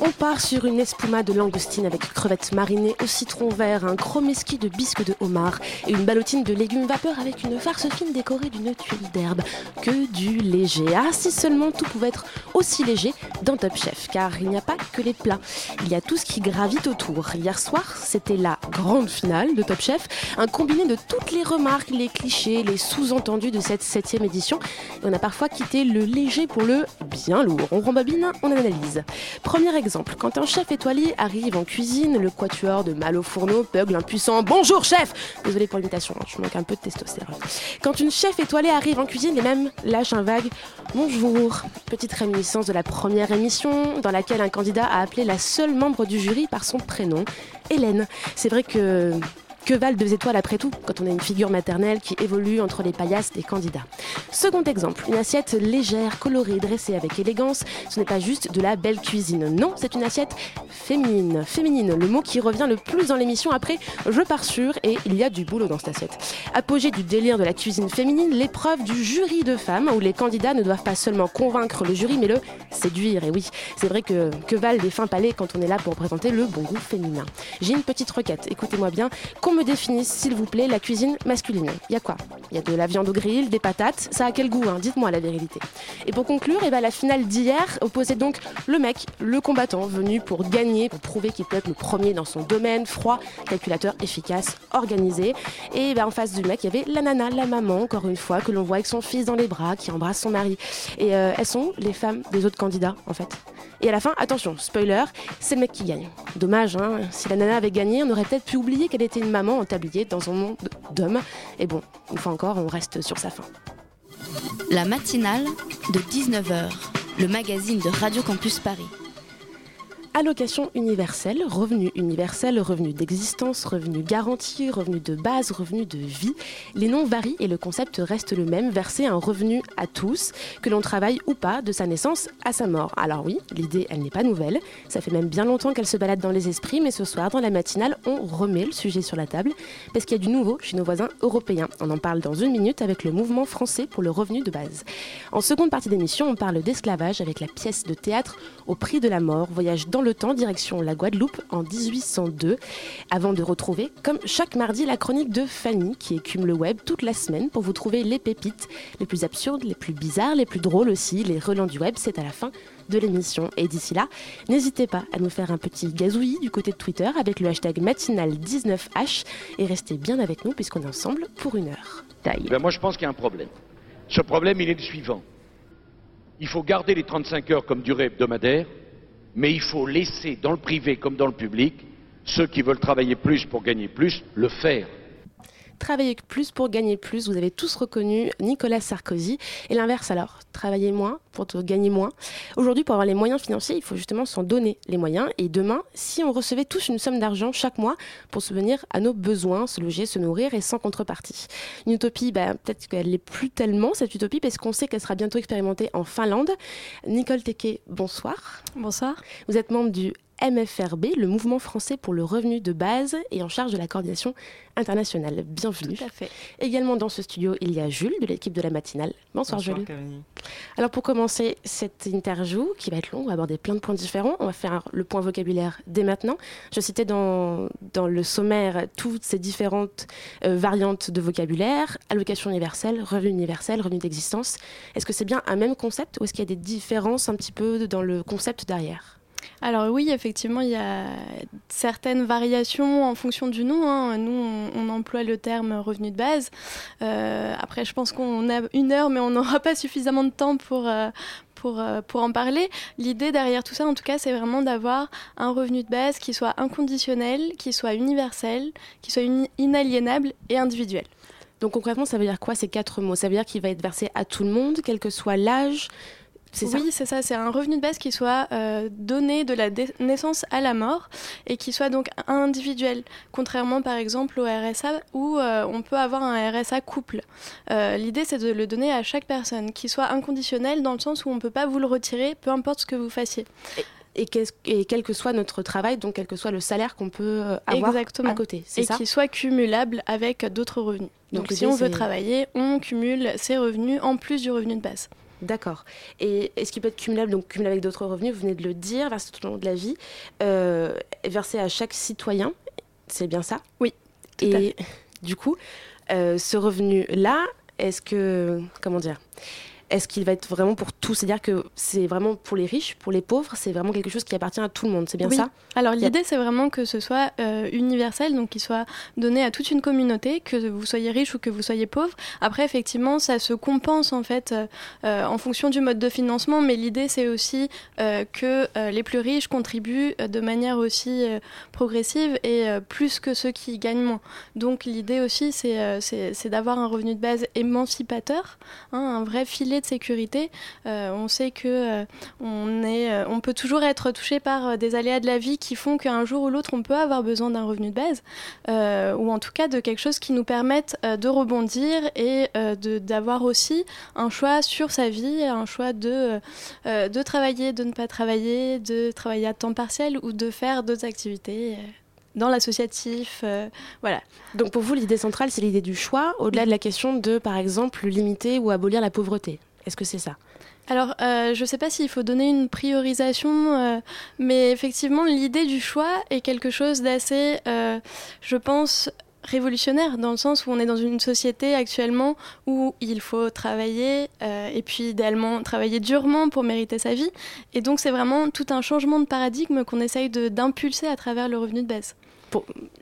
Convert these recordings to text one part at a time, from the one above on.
On part sur une espuma de langoustine avec crevettes marinées au citron vert, un chromeski de bisque de homard et une ballotine de légumes vapeur avec une farce fine décorée d'une tuile d'herbe. Que du léger. Ah, si seulement tout pouvait être aussi léger dans Top Chef, car il n'y a pas que les plats. Il y a tout ce qui gravite autour. Hier soir, c'était la grande finale de Top Chef, un combiné de toutes les remarques, les clichés, les sous-entendus de cette septième édition. On a parfois quitté le léger pour le bien lourd. On rembobine, on analyse. Quand un chef étoilé arrive en cuisine, le quatuor de mal au fourneau peugle impuissant Bonjour chef Désolé pour l'imitation, hein, je manque un peu de testostérone. Quand une chef étoilée arrive en cuisine, les mêmes lâchent un vague Bonjour. Petite réminiscence de la première émission dans laquelle un candidat a appelé la seule membre du jury par son prénom, Hélène. C'est vrai que que valent deux étoiles après tout quand on a une figure maternelle qui évolue entre les paillasses des candidats Second exemple, une assiette légère, colorée, dressée avec élégance. Ce n'est pas juste de la belle cuisine. Non, c'est une assiette féminine. Féminine, le mot qui revient le plus dans l'émission après Je pars sûr et il y a du boulot dans cette assiette. Apogée du délire de la cuisine féminine, l'épreuve du jury de femmes où les candidats ne doivent pas seulement convaincre le jury mais le séduire. Et oui, c'est vrai que que valent les fins palais quand on est là pour présenter le bon goût féminin. J'ai une petite requête, écoutez-moi bien, qu'on me définisse s'il vous plaît la cuisine masculine. Il y a quoi? Il y a de la viande au grill, des patates, ça a quel goût hein? Dites-moi la vérité. Et pour conclure, eh ben, la finale d'hier opposait donc le mec, le combattant, venu pour gagner, pour prouver qu'il peut être le premier dans son domaine, froid, calculateur, efficace, organisé. Et ben, en face du mec, il y avait la nana, la maman, encore une fois, que l'on voit avec son fils dans les bras, qui embrasse son mari. Et euh, elles sont les femmes des autres candidats, en fait. Et à la fin, attention, spoiler, c'est le mec qui gagne. Dommage, hein si la nana avait gagné, on aurait peut-être pu oublier qu'elle était une maman en tablier dans un monde d'hommes. Et bon, une fois encore, on reste sur sa fin. La matinale de 19h, le magazine de Radio Campus Paris. Allocation universelle, revenu universel, revenu d'existence, revenu garanti, revenu de base, revenu de vie. Les noms varient et le concept reste le même, verser un revenu à tous, que l'on travaille ou pas, de sa naissance à sa mort. Alors oui, l'idée, elle n'est pas nouvelle, ça fait même bien longtemps qu'elle se balade dans les esprits, mais ce soir, dans la matinale, on remet le sujet sur la table, parce qu'il y a du nouveau chez nos voisins européens. On en parle dans une minute avec le mouvement français pour le revenu de base. En seconde partie d'émission, on parle d'esclavage avec la pièce de théâtre Au prix de la mort, voyage dans le temps, direction la Guadeloupe en 1802, avant de retrouver, comme chaque mardi, la chronique de Fanny qui écume le web toute la semaine pour vous trouver les pépites les plus absurdes, les plus bizarres, les plus drôles aussi, les relents du web, c'est à la fin de l'émission. Et d'ici là, n'hésitez pas à nous faire un petit gazouillis du côté de Twitter avec le hashtag matinal19h et restez bien avec nous puisqu'on est ensemble pour une heure. Taille. Ben moi, je pense qu'il y a un problème. Ce problème, il est le suivant. Il faut garder les 35 heures comme durée hebdomadaire, mais il faut laisser dans le privé comme dans le public ceux qui veulent travailler plus pour gagner plus le faire. Travailler plus pour gagner plus, vous avez tous reconnu Nicolas Sarkozy. Et l'inverse alors, travailler moins pour gagner moins. Aujourd'hui, pour avoir les moyens financiers, il faut justement s'en donner les moyens. Et demain, si on recevait tous une somme d'argent chaque mois pour subvenir à nos besoins, se loger, se nourrir et sans contrepartie. Une utopie, bah, peut-être qu'elle n'est plus tellement cette utopie parce qu'on sait qu'elle sera bientôt expérimentée en Finlande. Nicole Teke, bonsoir. Bonsoir. Vous êtes membre du MFRB, le mouvement français pour le revenu de base et en charge de la coordination internationale. Bienvenue. Tout à fait. Également dans ce studio, il y a Jules de l'équipe de la matinale. Bonsoir, Jules. Alors pour commencer cette interview qui va être longue, on va aborder plein de points différents. On va faire le point vocabulaire dès maintenant. Je citais dans, dans le sommaire toutes ces différentes euh, variantes de vocabulaire. Allocation universelle, revenu universel, revenu d'existence. Est-ce que c'est bien un même concept ou est-ce qu'il y a des différences un petit peu dans le concept derrière? Alors oui, effectivement, il y a certaines variations en fonction du nom. hein. Nous, on, emploie le terme revenu de base. Euh, après, je pense qu'on a une heure, mais on n'aura pas suffisamment de temps pour... euh, pour, euh, pour en parler. L'idée derrière tout ça, en tout cas, c'est vraiment d'avoir un revenu de base qui soit inconditionnel, qui soit universel, qui soit inaliénable et individuel. Donc concrètement, ça veut dire quoi ces quatre mots? Ça veut dire qu'il va être versé à tout le monde, quel que soit l'âge? Oui, c'est ça. C'est un revenu de base qui soit euh, donné de la naissance à la mort et qui soit donc individuel, contrairement par exemple au RSA où euh, on peut avoir un RSA couple. Euh, l'idée, c'est de le donner à chaque personne, qui soit inconditionnel dans le sens où on ne peut pas vous le retirer, peu importe ce que vous fassiez. Et, quel que soit notre travail, donc quel que soit le salaire qu'on peut avoir à côté. Et qui soit cumulable avec d'autres revenus. Donc, donc si on veut travailler, on cumule ses revenus en plus du revenu de base. D'accord. Et est-ce qu'il peut être cumulable, donc cumulable avec d'autres revenus, vous venez de le dire, versé tout au long de la vie, euh, versé à chaque citoyen, c'est bien ça? Oui. Et du coup, euh, ce revenu-là, est-ce que, comment dire, est-ce qu'il va être vraiment pour tous? C'est-à-dire que c'est vraiment pour les riches, pour les pauvres, c'est vraiment quelque chose qui appartient à tout le monde, c'est bien ça? Alors l'idée, c'est vraiment que ce soit euh, universel, donc qu'il soit donné à toute une communauté, que vous soyez riche ou que vous soyez pauvre. Après, effectivement, ça se compense en fait euh, euh, en fonction du mode de financement, mais l'idée, c'est aussi que les plus riches contribuent de manière aussi progressive et plus que ceux qui gagnent moins. Donc l'idée aussi, c'est d'avoir un revenu de base émancipateur, hein, un vrai filet de sécurité. Euh, on sait que euh, on, est, euh, on peut toujours être touché par des aléas de la vie qui font qu'un jour ou l'autre, on peut avoir besoin d'un revenu de base, ou en tout cas de quelque chose qui nous permette de rebondir et d'avoir aussi un choix sur sa vie, un choix de, de travailler, de ne pas travailler, de travailler à temps partiel ou de faire d'autres activités dans l'associatif. voilà. Donc pour vous, l'idée centrale, c'est l'idée du choix, au-delà de la question de, par exemple, limiter ou abolir la pauvreté. Est-ce que c'est ça? Alors, euh, je ne sais pas s'il faut donner une priorisation, euh, mais effectivement, l'idée du choix est quelque chose d'assez, euh, je pense, révolutionnaire, dans le sens où on est dans une société actuellement où il faut travailler, et puis idéalement travailler durement pour mériter sa vie. Et donc, c'est vraiment tout un changement de paradigme qu'on essaye d'impulser à travers le revenu de base.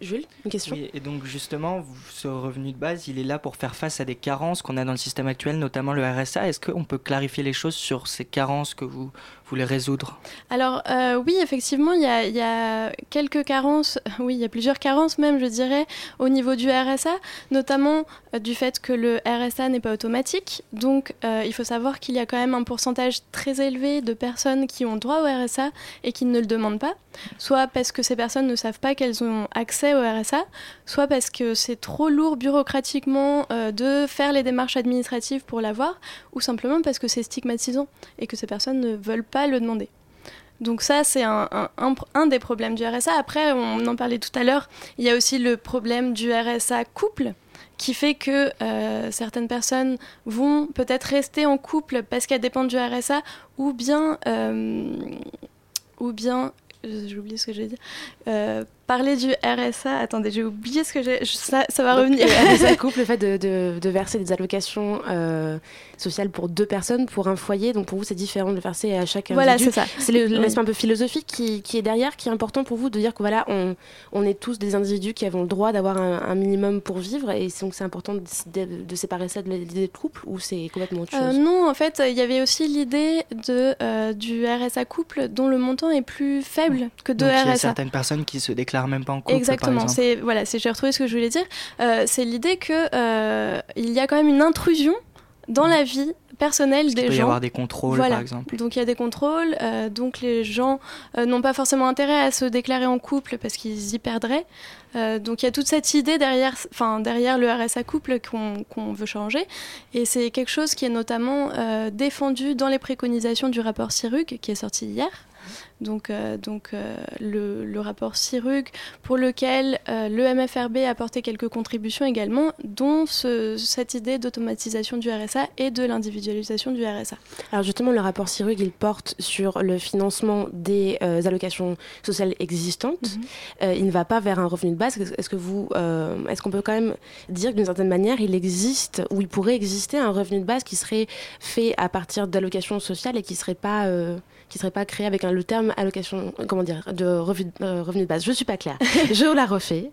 Jules, une question Et donc justement, ce revenu de base, il est là pour faire face à des carences qu'on a dans le système actuel, notamment le RSA. Est-ce qu'on peut clarifier les choses sur ces carences que vous voulez résoudre Alors euh, oui, effectivement, il y, a, quelques carences, oui, il y a plusieurs carences même, je dirais, au niveau du RSA, notamment euh, du fait que le RSA n'est pas automatique. Donc euh, il faut savoir qu'il y a quand même un pourcentage très élevé de personnes qui ont droit au RSA et qui ne le demandent pas, soit parce que ces personnes ne savent pas qu'elles ont accès au RSA, soit parce que c'est trop lourd bureaucratiquement de faire les démarches administratives pour l'avoir, ou simplement parce que c'est stigmatisant et que ces personnes ne veulent pas le demander. Donc ça, c'est un, un, des problèmes du RSA. Après, on en parlait tout à l'heure, il y a aussi le problème du RSA couple, qui fait que euh, certaines personnes vont peut-être rester en couple parce qu'elles dépendent du RSA, ou bien, euh, ou bien j'ai oublié ce que j'ai dit. Euh, parler du RSA. Attendez, j'ai oublié ce que j'ai. Ça, ça va revenir. Le couple, le fait de, de, verser des allocations euh, sociales pour deux personnes, pour un foyer. Donc pour vous, c'est différent de le verser à chaque Voilà, c'est ça. C'est l'aspect un peu philosophique qui, qui, est derrière, qui est important pour vous de dire que voilà, on, on est tous des individus qui avons le droit d'avoir un, minimum pour vivre. Et donc c'est important de, de, séparer ça de l'idée de couple ou c'est complètement autre euh, chose? Non, en fait, il y avait aussi l'idée de euh, du RSA couple dont le montant est plus faible que de RSA. Il y a certaines personnes qui se déclarent même pas en couple. Exactement. C'est voilà, c'est j'ai retrouvé ce que je voulais dire. Euh, c'est l'idée que euh, il y a quand même une intrusion dans la vie personnelle des gens. Il peut y avoir des contrôles, par exemple. Donc il y a des contrôles, euh, donc les gens n'ont pas forcément intérêt à se déclarer en couple parce qu'ils y perdraient. donc il y a toute cette idée derrière, enfin derrière le RSA couple qu'on veut changer, et c'est quelque chose qui est notamment défendu dans les préconisations du rapport CIRUG qui est sorti hier donc, euh, donc euh, le, rapport CIRUG, pour lequel euh, le MFRB a apporté quelques contributions également, dont cette idée d'automatisation du RSA et de l'individualisation du RSA. Alors justement, le rapport CIRUG, il porte sur le financement des allocations sociales existantes. Mhm. il ne va pas vers un revenu de base. Est-ce que vous, est-ce qu'on peut quand même dire que d'une certaine manière, il existe ou il pourrait exister un revenu de base qui serait fait à partir d'allocations sociales et qui serait pas qui serait pas créé avec un, le terme allocation, comment dire, de revenu, euh, revenu de base. Je suis pas claire. je la refais.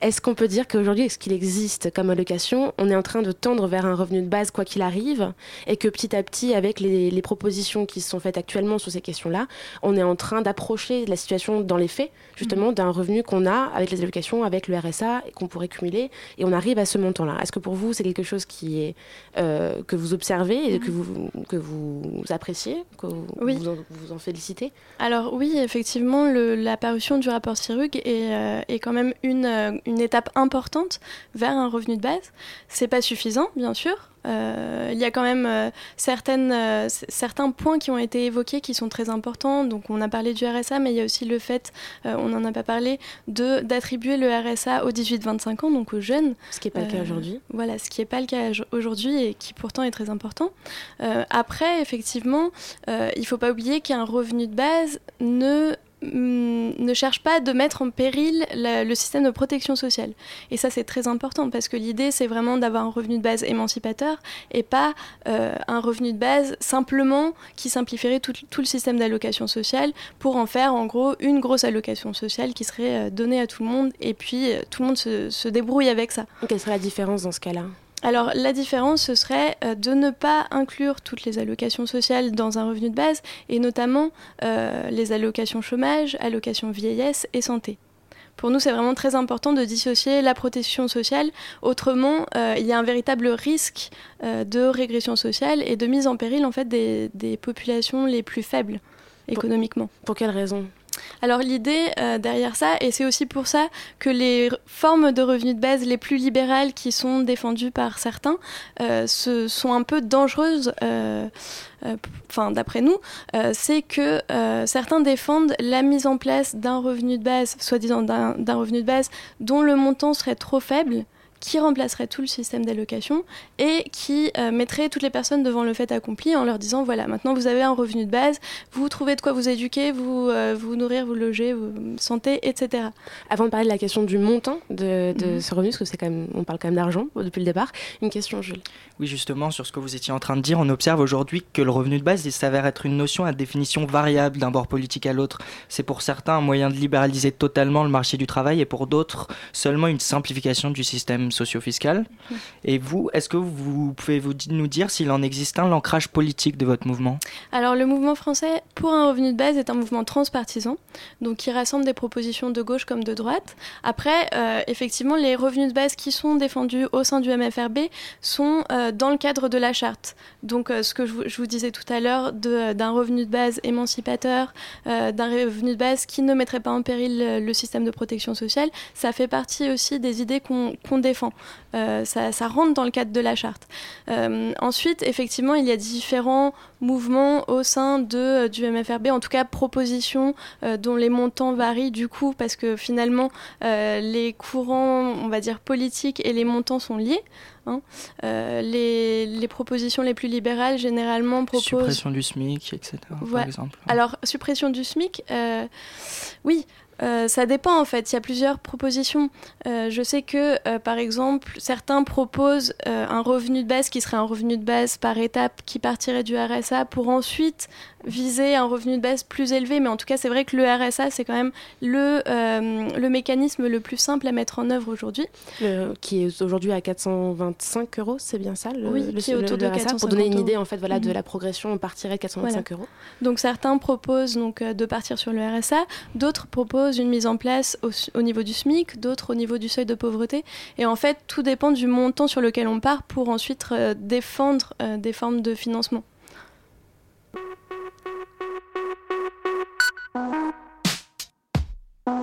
Est-ce qu'on peut dire qu'aujourd'hui, est-ce qu'il existe comme allocation On est en train de tendre vers un revenu de base quoi qu'il arrive, et que petit à petit, avec les, les propositions qui sont faites actuellement sur ces questions-là, on est en train d'approcher la situation dans les faits, justement, d'un revenu qu'on a avec les allocations, avec le RSA, et qu'on pourrait cumuler, et on arrive à ce montant-là. Est-ce que pour vous, c'est quelque chose qui est euh, que vous observez et que vous que vous appréciez, que vous, Oui. vous, en, vous en félicitez Alors oui, effectivement, le- la parution du rapport Sirug est, euh, est quand même euh, une étape importante vers un revenu de base. C'est pas suffisant, bien sûr. Euh, il y a quand même euh, certaines, euh, certains points qui ont été évoqués qui sont très importants. Donc on a parlé du RSA, mais il y a aussi le fait, on n'en a pas parlé, de d'attribuer le RSA aux 18-25 ans, donc aux jeunes. Ce qui n'est pas le cas aujourd'hui. Voilà, ce qui n'est pas le cas aujourd'hui et qui pourtant est très important. Après, effectivement, il ne faut pas oublier qu'un revenu de base ne, ne cherche pas de mettre en péril le système de protection sociale. Et ça, c'est très important parce que l'idée, c'est vraiment d'avoir un revenu de base émancipateur et pas euh, un revenu de base simplement qui simplifierait tout, le système d'allocation sociale pour en faire en gros une grosse allocation sociale qui serait euh, donnée à tout le monde et puis euh, tout le monde se débrouille avec ça. Quelle serait la différence dans ce cas-là? Alors la différence, ce serait euh, de ne pas inclure toutes les allocations sociales dans un revenu de base, et notamment euh, les allocations chômage, allocations vieillesse et santé. Pour nous, c'est vraiment très important de dissocier la protection sociale. Autrement, euh, il y a un véritable risque euh, de régression sociale et de mise en péril en fait des, des populations les plus faibles économiquement. Pour quelle raison? Alors l'idée euh, derrière ça, et c'est aussi pour ça que les formes de revenus de base les plus libérales qui sont défendues par certains euh, se- sont un peu dangereuses, euh, enfin d'après nous, c'est que certains défendent la mise en place d'un revenu de base, soi-disant d'un revenu de base dont le montant serait trop faible qui remplacerait tout le système d'allocation et qui euh, mettrait toutes les personnes devant le fait accompli en leur disant voilà maintenant vous avez un revenu de base vous trouvez de quoi vous éduquer vous euh, vous nourrir vous loger vous santé etc Avant de parler de la question du montant de, de Mhm. ce revenu, parce que c'est quand même, on parle quand même d'argent depuis le départ, une question, Jules. Oui, justement, sur ce que vous étiez en train de dire, on observe aujourd'hui que le revenu de base, il s'avère être une notion à définition variable d'un bord politique à l'autre. C'est pour certains un moyen de libéraliser totalement le marché du travail et pour d'autres seulement une simplification du système socio-fiscal. Et vous, est-ce que vous pouvez vous nous dire s'il en existe un l'ancrage politique de votre mouvement? Alors le mouvement français pour un revenu de base est un mouvement transpartisan, donc qui rassemble des propositions de gauche comme de droite. Après, euh, effectivement, les revenus de base qui sont défendus au sein du MFRB sont euh, dans le cadre de la charte. Donc euh, ce que je vous, disais tout à l'heure de- d'un revenu de base émancipateur, euh, d'un revenu de base qui ne mettrait pas en péril le, système de protection sociale, ça fait partie aussi des idées qu'on défend. Euh, ça, rentre dans le cadre de la charte. Euh, ensuite, effectivement, il y a différents mouvements au sein de, euh, du MFRB, en tout cas propositions euh, dont les montants varient du coup, parce que finalement, euh, les courants, on va dire, politiques et les montants sont liés. Hein. Euh, les, les propositions les plus libérales, généralement, proposent... Suppression du SMIC, etc. Ouais. Par exemple. Alors, suppression du SMIC, euh, oui, euh, ça dépend en fait. Il y a plusieurs propositions. Euh, je sais que, euh, par exemple, certains proposent un revenu de base qui serait un revenu de base par étape qui partirait du RSA pour ensuite viser un revenu de base plus élevé. Mais en tout cas, c'est vrai que le RSA, c'est quand même le, euh, le mécanisme le plus simple à mettre en œuvre aujourd'hui. Qui est aujourd'hui à 425 euros, c'est bien ça le, Oui, le- qui est autour de RSA, 450 Pour donner une idée en fait, voilà, de Mhm. la progression, on partirait de 425 euros. Donc certains proposent donc euh, de partir sur le RSA, d'autres proposent une mise en place au, au niveau du SMIC, d'autres au niveau du seuil de pauvreté. Et en fait, tout dépend du montant sur lequel on part pour ensuite euh, défendre des formes de financement.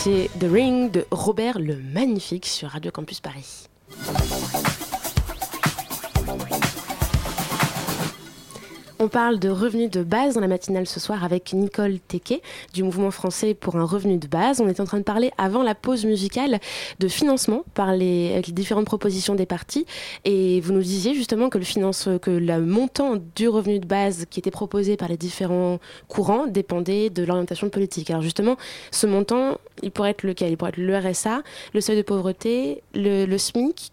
Écoutiez The Ring de Robert le Magnifique sur Radio Campus Paris. On parle de revenus de base dans la matinale ce soir avec Nicole Tequet du Mouvement français pour un revenu de base. On est en train de parler avant la pause musicale de financement par les, avec différentes propositions des partis. Et vous nous disiez justement que le, finance, que le montant du revenu de base qui était proposé par les différents courants dépendait de l'orientation politique. Alors justement, ce montant, il pourrait être lequel? Il pourrait être le RSA, le seuil de pauvreté, le, SMIC.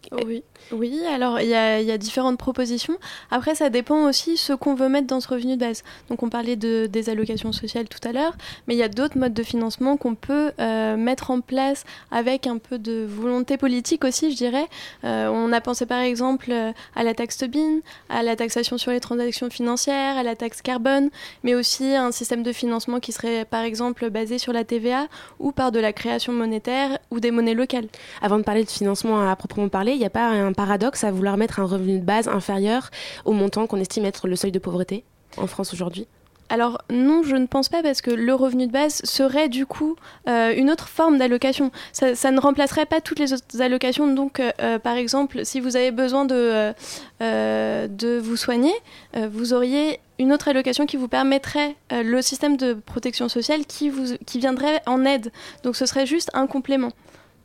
Oui, alors il y, a, différentes propositions. Après, ça dépend aussi ce qu'on veut mettre dans ce revenu de base. Donc, on parlait de, des allocations sociales tout à l'heure, mais il y a d'autres modes de financement qu'on peut euh, mettre en place avec un peu de volonté politique aussi, je dirais. Euh, on a pensé par exemple euh, à la taxe Tobin, à la taxation sur les transactions financières, à la taxe carbone, mais aussi à un système de financement qui serait par exemple basé sur la TVA ou par de la création monétaire ou des monnaies locales. Avant de parler de financement à proprement parler, il n'y a pas un paradoxe à vouloir mettre un revenu de base inférieur au montant qu'on estime être le seuil de pauvreté en France aujourd'hui alors non, je ne pense pas parce que le revenu de base serait du coup euh, une autre forme d'allocation. Ça, ne remplacerait pas toutes les autres allocations. Donc euh, euh, par exemple, si vous avez besoin de, de vous soigner, vous auriez une autre allocation qui vous permettrait le système de protection sociale qui, vous, qui viendrait en aide. Donc ce serait juste un complément.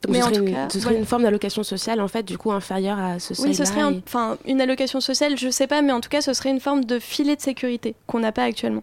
Donc ce serait, une, cas, ce serait voilà. une, forme d'allocation sociale en fait du coup inférieure à ce seuil Oui, ce serait et... un, enfin une allocation sociale, je sais pas, mais en tout cas ce serait une forme de filet de sécurité qu'on n'a pas actuellement.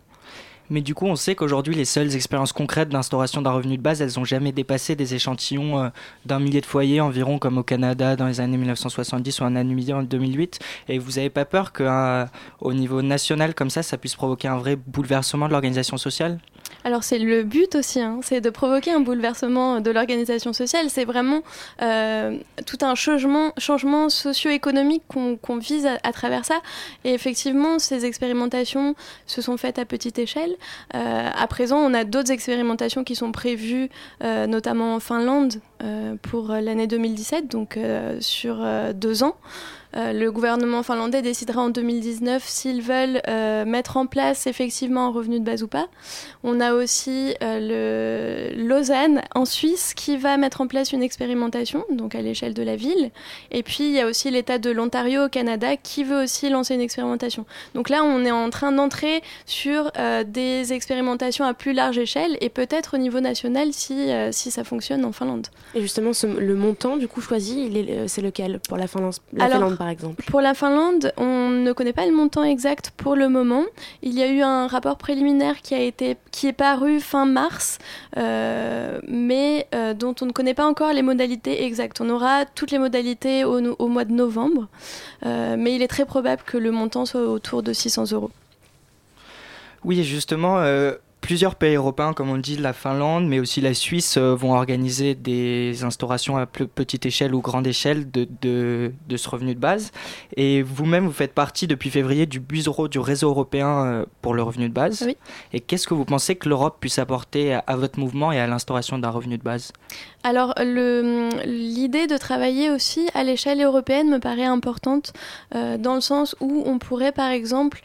Mais du coup, on sait qu'aujourd'hui, les seules expériences concrètes d'instauration d'un revenu de base, elles n'ont jamais dépassé des échantillons euh, d'un millier de foyers environ, comme au Canada dans les années 1970 ou un an en 2008. Et vous n'avez pas peur qu'au euh, niveau national, comme ça, ça puisse provoquer un vrai bouleversement de l'organisation sociale? Alors c'est le but aussi, hein, c'est de provoquer un bouleversement de l'organisation sociale. C'est vraiment euh, tout un changement, changement socio-économique qu'on qu vise à, travers ça. Et effectivement, ces expérimentations se sont faites à petite échelle. Euh, à présent, on a d'autres expérimentations qui sont prévues, euh, notamment en Finlande, euh, pour l'année 2017, donc sur deux ans. Euh, le gouvernement finlandais décidera en 2019 s'ils veulent euh, mettre en place effectivement un revenu de base ou pas. On a aussi euh, le Lausanne en Suisse qui va mettre en place une expérimentation, donc à l'échelle de la ville. Et puis il y a aussi l'État de l'Ontario au Canada qui veut aussi lancer une expérimentation. Donc là, on est en train d'entrer sur des expérimentations à plus large échelle et peut-être au niveau national si, si ça fonctionne en Finlande. Et justement, ce, le montant du coup choisi, c'est lequel pour la Finlande, la Alors, Finlande? Par exemple? Pour la Finlande, on ne connaît pas le montant exact pour le moment. Il y a eu un rapport préliminaire qui, a été, qui est paru fin mars, euh, mais euh, dont on ne connaît pas encore les modalités exactes. On aura toutes les modalités au, au mois de novembre, euh, mais il est très probable que le montant soit autour de 600 euros. Oui, justement, euh, plusieurs pays européens, comme on dit, la Finlande, mais aussi la Suisse, euh, vont organiser des instaurations à plus petite échelle ou grande échelle de, de, de ce revenu de base. Et vous-même, vous faites partie depuis février du bureau du réseau européen euh, pour le revenu de base. Oui. Et qu'est-ce que vous pensez que l'Europe puisse apporter à, à votre mouvement et à l'instauration d'un revenu de base? Alors, l'idée de travailler aussi à l'échelle européenne me paraît importante euh, dans le sens où on pourrait, par exemple,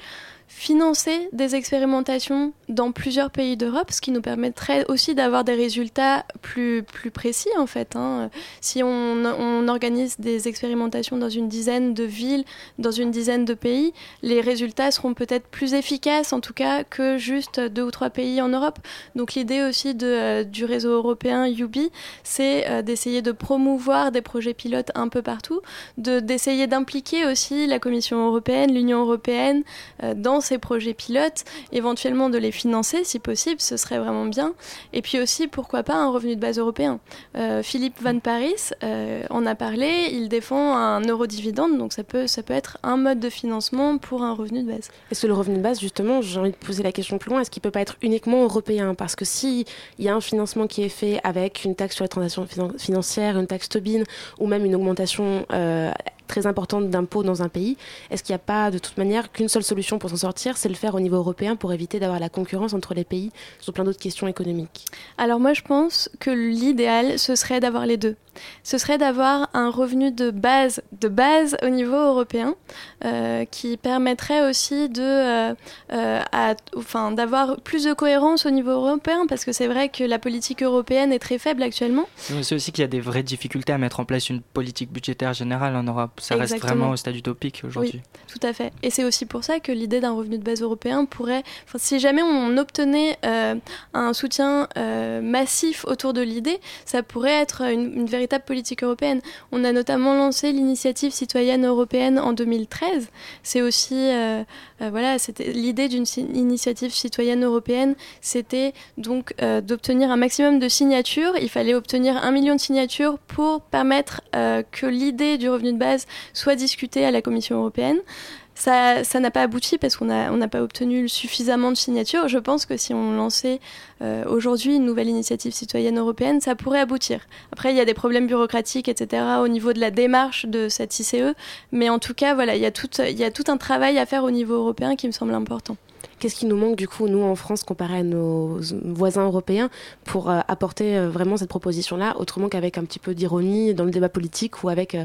financer des expérimentations dans plusieurs pays d'Europe, ce qui nous permettrait aussi d'avoir des résultats plus, plus précis en fait. Hein. Si on, organise des expérimentations dans une dizaine de villes, dans une dizaine de pays, les résultats seront peut-être plus efficaces en tout cas que juste deux ou trois pays en Europe. Donc l'idée aussi de, euh, du réseau européen UBI, c'est euh, d'essayer de promouvoir des projets pilotes un peu partout, d'essayer d'impliquer aussi la Commission européenne, l'Union européenne euh, dans ces projets pilotes, éventuellement de les financer si possible, ce serait vraiment bien. Et puis aussi, pourquoi pas un revenu de base européen. Euh, Philippe Van Paris euh, en a parlé, il défend un eurodividende, donc ça peut, ça peut être un mode de financement pour un revenu de base. Est-ce que le revenu de base, justement, j'ai envie de poser la question plus loin, est-ce qu'il peut pas être uniquement européen? Parce que s'il y a un financement qui est fait avec une taxe sur les transactions financières, une taxe Tobin, ou même une augmentation euh, très importante d'impôts dans un pays. Est-ce qu'il n'y a pas de toute manière qu'une seule solution pour s'en sortir, c'est le faire au niveau européen pour éviter d'avoir la concurrence entre les pays sur plein d'autres questions économiques? Alors moi je pense que l'idéal ce serait d'avoir les deux. Ce serait d'avoir un revenu de base, de base au niveau européen, euh, qui permettrait aussi de, euh, euh, enfin, d'avoir plus de cohérence au niveau européen, parce que c'est vrai que la politique européenne est très faible actuellement. C'est aussi qu'il y a des vraies difficultés à mettre en place une politique budgétaire générale en Europe. Ça reste vraiment au stade utopique aujourd'hui. Oui, tout à fait. Et c'est aussi pour ça que l'idée d'un revenu de base européen pourrait, si jamais on obtenait un soutien massif autour de l'idée, ça pourrait être une, une véritable politique européenne. On a notamment lancé l'initiative citoyenne européenne en 2013. C'est aussi, euh, euh, voilà, c'était l'idée d'une initiative citoyenne européenne, c'était donc euh, d'obtenir un maximum de signatures. Il fallait obtenir un million de signatures pour permettre que l'idée du revenu de base soit discutée à la Commission européenne. Ça n'a pas abouti parce qu'on n'a pas obtenu suffisamment de signatures. Je pense que si on lançait euh, aujourd'hui une nouvelle initiative citoyenne européenne, ça pourrait aboutir. Après, il y a des problèmes bureaucratiques, etc., au niveau de la démarche de cette ICE. Mais en tout cas, voilà, il y, a tout, un travail à faire au niveau européen qui me semble important. Qu'est-ce qui nous manque du coup, nous en France, comparé à nos voisins européens, pour euh, apporter euh, vraiment cette proposition-là, autrement qu'avec un petit peu d'ironie dans le débat politique ou avec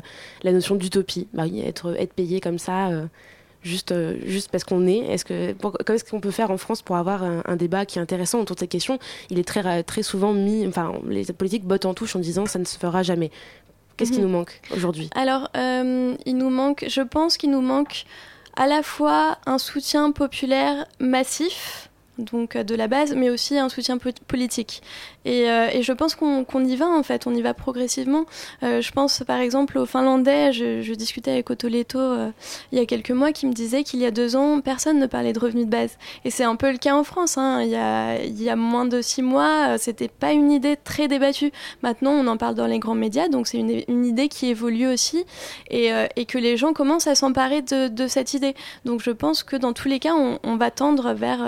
la notion d'utopie? Bah, être payé comme ça juste, euh, juste parce qu'on est Est-ce que comment est-ce qu'on peut faire en France pour avoir un, débat qui est intéressant autour de ces questions? Il est très très souvent mis, enfin les politiques bottent en touche en disant ça ne se fera jamais. Qu'est-ce qui mhm. nous manque aujourd'hui? Alors euh, il nous manque, je pense qu'il nous manque à la fois un soutien populaire massif donc euh, de la base, mais aussi un soutien politique. Euh, et, je pense qu'on y va en fait, on y va progressivement. Euh, je pense par exemple aux Finlandais, je, discutais avec Otto Leto il y a quelques mois qui me disait qu'il y a deux ans, personne ne parlait de revenus de base. Et c'est un peu le cas en France. Hein. Il, y a, il, y a, moins de six mois, c'était pas une idée très débattue. Maintenant, on en parle dans les grands médias, donc c'est une, une, idée qui évolue aussi et, et, que les gens commencent à s'emparer de, de, cette idée. Donc je pense que dans tous les cas, on, on va tendre vers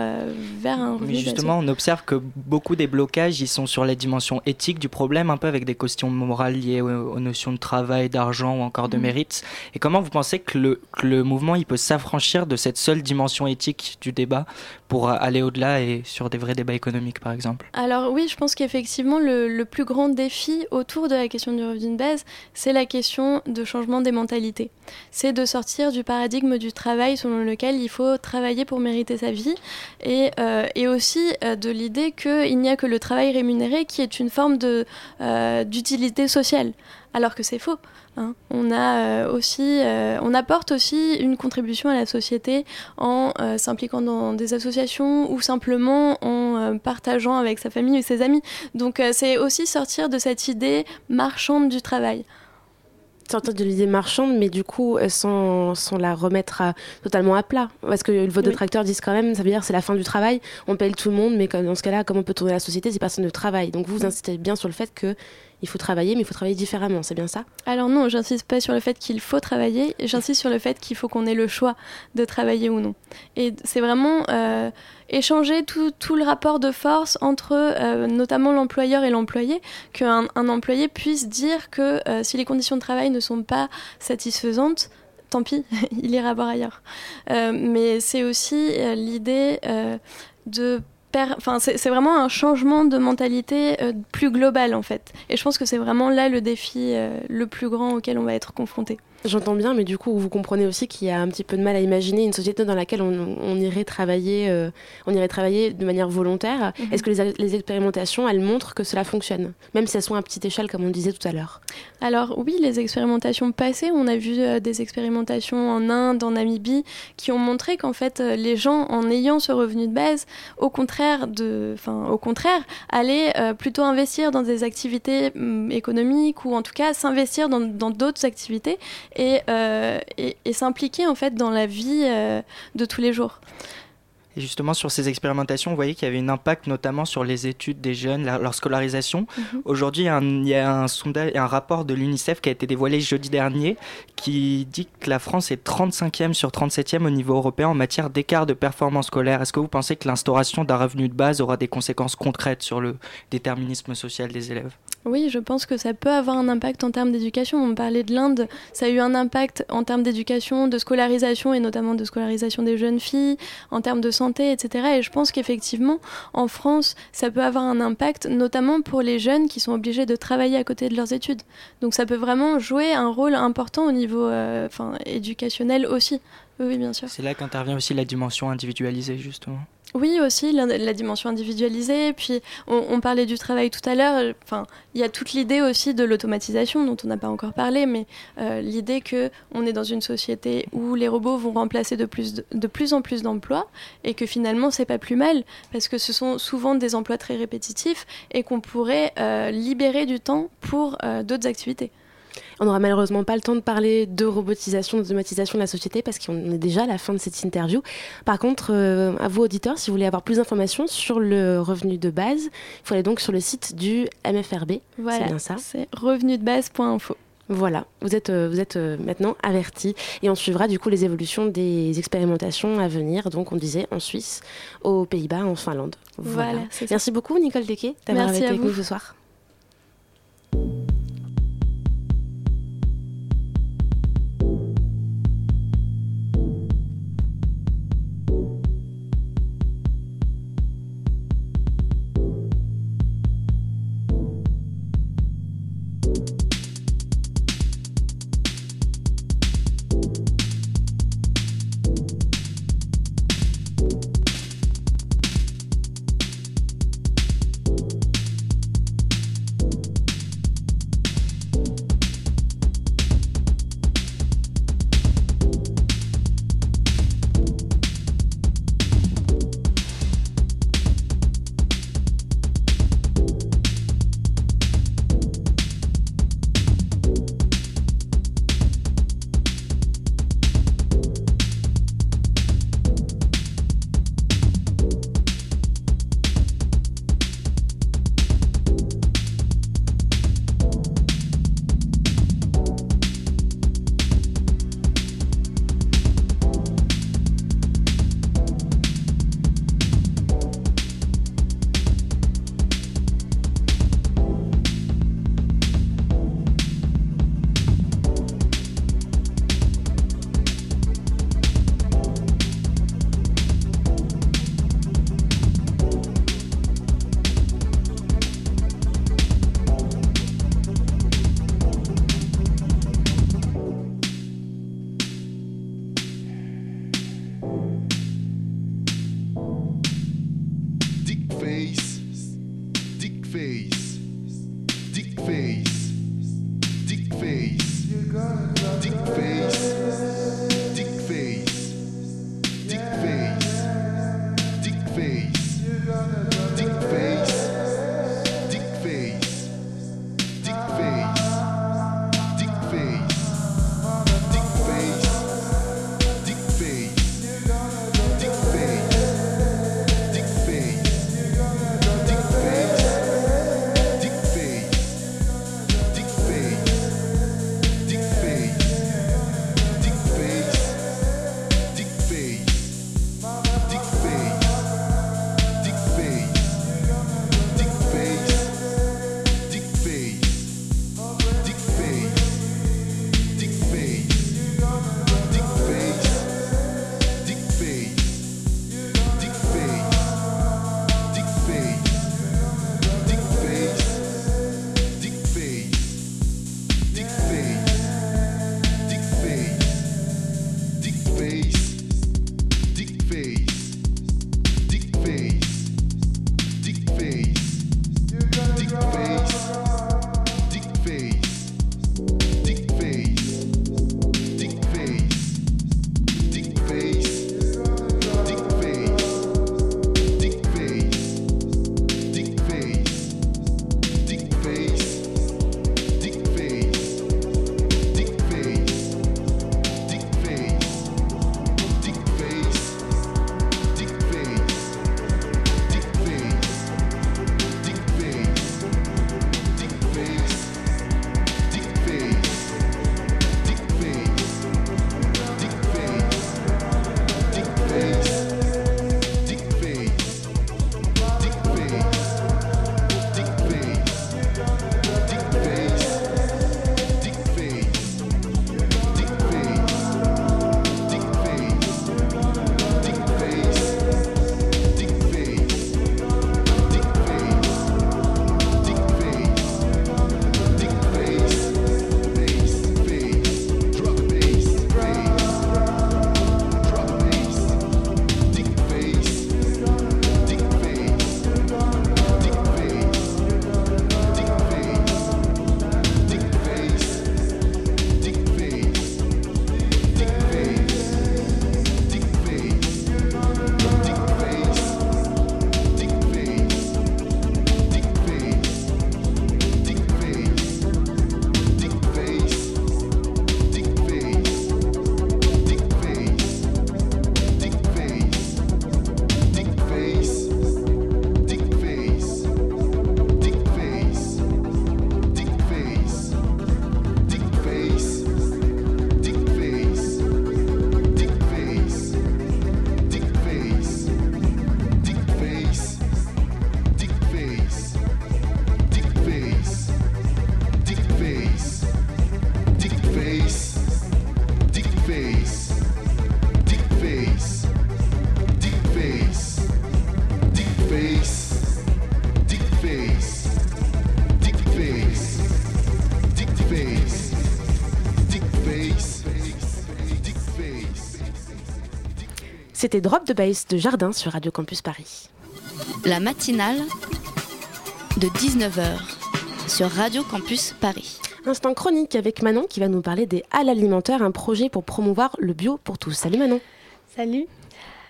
mais justement, on observe que beaucoup des blocages, ils sont sur les dimensions éthiques du problème, un peu avec des questions morales liées aux, notions de travail, d'argent ou encore de mhm. mérite. Et comment vous pensez que le, que le mouvement, il peut s'affranchir de cette seule dimension éthique du débat pour aller au-delà et sur des vrais débats économiques, par exemple? Alors oui, je pense qu'effectivement, le, le, plus grand défi autour de la question du revenu de base, c'est la question de changement des mentalités. C'est de sortir du paradigme du travail selon lequel il faut travailler pour mériter sa vie et euh, et aussi euh, de l'idée qu'il n'y a que le travail rémunéré qui est une forme euh, d'utilité sociale, alors que c'est faux. Hein. On, a, aussi, on apporte aussi une contribution à la société en s'impliquant dans des associations ou simplement en partageant avec sa famille ou ses amis. Donc c'est aussi sortir de cette idée marchande du travail sortir de l'idée marchande, mais du coup, euh, sans, sans la remettre totalement à plat. Parce que vos détracteurs disent quand même, ça veut dire c'est la fin du travail, on paye tout le monde, mais dans ce cas-là, comment on peut tourner la société si personne ne travaille. Donc vous, vous insistez bien sur le fait que il faut travailler, mais il faut travailler différemment, c'est bien ça? Alors non, j'insiste pas sur le fait qu'il faut travailler, j'insiste sur le fait qu'il faut qu'on ait le choix de travailler ou non. Et c'est vraiment euh, échanger tout, tout, le rapport de force entre euh, notamment l'employeur et l'employé, qu'un un employé puisse dire que euh, si les conditions de travail ne sont pas satisfaisantes, tant pis, il ira voir ailleurs. mais c'est aussi l'idée de C'est vraiment un changement de mentalité euh, plus global en fait. Et je pense que c'est vraiment là le défi euh, le plus grand auquel on va être confronté. J'entends bien, mais du coup, vous comprenez aussi qu'il y a un petit peu de mal à imaginer une société dans laquelle on, irait travailler, euh, on irait travailler de manière volontaire. Mhm. Est-ce que les, expérimentations, elles montrent que cela fonctionne, même si elles sont à petite échelle, comme on disait tout à l'heure? Alors oui, les expérimentations passées, on a vu euh, des expérimentations en Inde, en Namibie, qui ont montré qu'en fait, euh, les gens, en ayant ce revenu de base, au contraire de, enfin, au contraire, allaient plutôt investir dans des activités mm, économiques ou en tout cas s'investir dans d'autres activités euh, et, s'impliquer en fait dans la vie euh, de tous les jours. Et justement, sur ces expérimentations, vous voyez qu'il y avait un impact notamment sur les études des jeunes, leur scolarisation. Mhm. Aujourd'hui, il y a un, sondage, un rapport de l'UNICEF qui a été dévoilé jeudi dernier qui dit que la France est 35e sur 37e au niveau européen en matière d'écart de performance scolaire. Est-ce que vous pensez que l'instauration d'un revenu de base aura des conséquences concrètes sur le déterminisme social des élèves? Oui, je pense que ça peut avoir un impact en termes d'éducation. On parlait de l'Inde, ça a eu un impact en termes d'éducation, de scolarisation et notamment de scolarisation des jeunes filles, en termes de santé, etc. Et je pense qu'effectivement, en France, ça peut avoir un impact, notamment pour les jeunes qui sont obligés de travailler à côté de leurs études. Donc ça peut vraiment jouer un rôle important au niveau euh, éducationnel aussi. Oui, bien sûr. C'est là qu'intervient aussi la dimension individualisée, justement. Oui, aussi, la, dimension individualisée. Puis, on, parlait du travail tout à l'heure. Enfin, il y a toute l'idée aussi de l'automatisation dont on n'a pas encore parlé, mais euh, l'idée que on est dans une société où les robots vont remplacer de plus, de, plus en plus d'emplois et que finalement, c'est pas plus mal parce que ce sont souvent des emplois très répétitifs et qu'on pourrait euh, libérer du temps pour euh, d'autres activités. On n'aura malheureusement pas le temps de parler de robotisation, d'automatisation de la société parce qu'on est déjà à la fin de cette interview. Par contre, euh, à vous auditeurs, si vous voulez avoir plus d'informations sur le revenu de base, il faut aller donc sur le site du MFRB. Voilà, c'est bien ça. C'est revenudebase.info. Voilà, vous êtes, euh, vous êtes euh, maintenant avertis et on suivra du coup les évolutions des expérimentations à venir. Donc on disait en Suisse, aux Pays-Bas, en Finlande. Voilà. Merci beaucoup Nicole Dequet d'avoir été avec nous ce soir. C'était Drop de Bass de Jardin sur Radio Campus Paris. La matinale de 19h sur Radio Campus Paris. Instant chronique avec Manon qui va nous parler des Halles alimentaires, un projet pour promouvoir le bio pour tous. Salut Manon. Salut.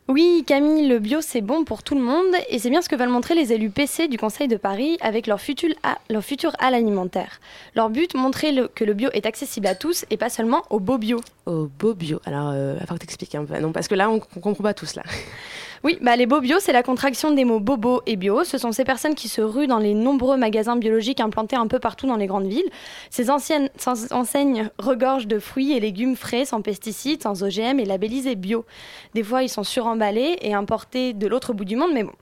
Oui, Camille, le bio, c'est bon pour tout le monde et c'est bien ce que veulent montrer les élus PC du Conseil de Paris avec leur futur, leur futur hall alimentaire. Leur but, montrer que le bio est accessible à tous et pas seulement au beau bio. Au beau bio. Alors, euh, il faut que t'expliques un peu. Non, parce que là, on ne comprend pas tous là. Oui, bah les bio, c'est la contraction des mots bobo et bio. Ce sont ces personnes qui se ruent dans les nombreux magasins biologiques implantés un peu partout dans les grandes villes. Ces anciennes enseignes regorgent de fruits et légumes frais, sans pesticides, sans OGM et labellisés bio. Des fois, ils sont suremballés et importés de l'autre bout du monde, mais bon.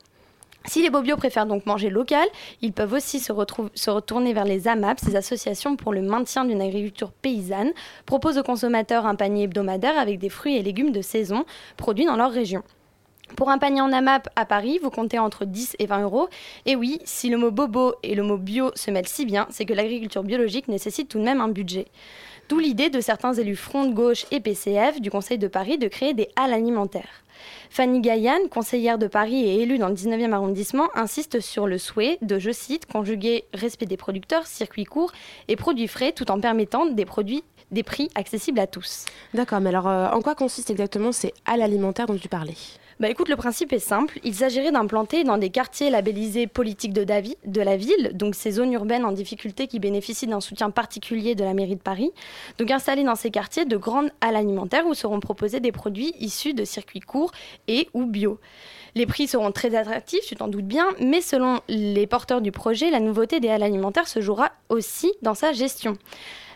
Si les bio préfèrent donc manger local, ils peuvent aussi se, se, retourner vers les AMAP, ces associations pour le maintien d'une agriculture paysanne, proposent aux consommateurs un panier hebdomadaire avec des fruits et légumes de saison produits dans leur région. Pour un panier en AMAP à Paris, vous comptez entre 10 et 20 euros. Et oui, si le mot bobo et le mot bio se mêlent si bien, c'est que l'agriculture biologique nécessite tout de même un budget. D'où l'idée de certains élus Front de Gauche et PCF du Conseil de Paris de créer des halles alimentaires. Fanny Gaillan, conseillère de Paris et élue dans le 19e arrondissement, insiste sur le souhait de, je cite, conjuguer respect des producteurs, circuits courts et produits frais tout en permettant des produits des prix accessibles à tous. D'accord, mais alors euh, en quoi consiste exactement ces halles alimentaires dont tu parlais? Bah écoute, le principe est simple. Il s'agirait d'implanter dans des quartiers labellisés politiques de, de la ville, donc ces zones urbaines en difficulté qui bénéficient d'un soutien particulier de la mairie de Paris. Donc installer dans ces quartiers de grandes halles alimentaires où seront proposés des produits issus de circuits courts et ou bio. Les prix seront très attractifs, tu t'en doutes bien, mais selon les porteurs du projet, la nouveauté des halles alimentaires se jouera aussi dans sa gestion.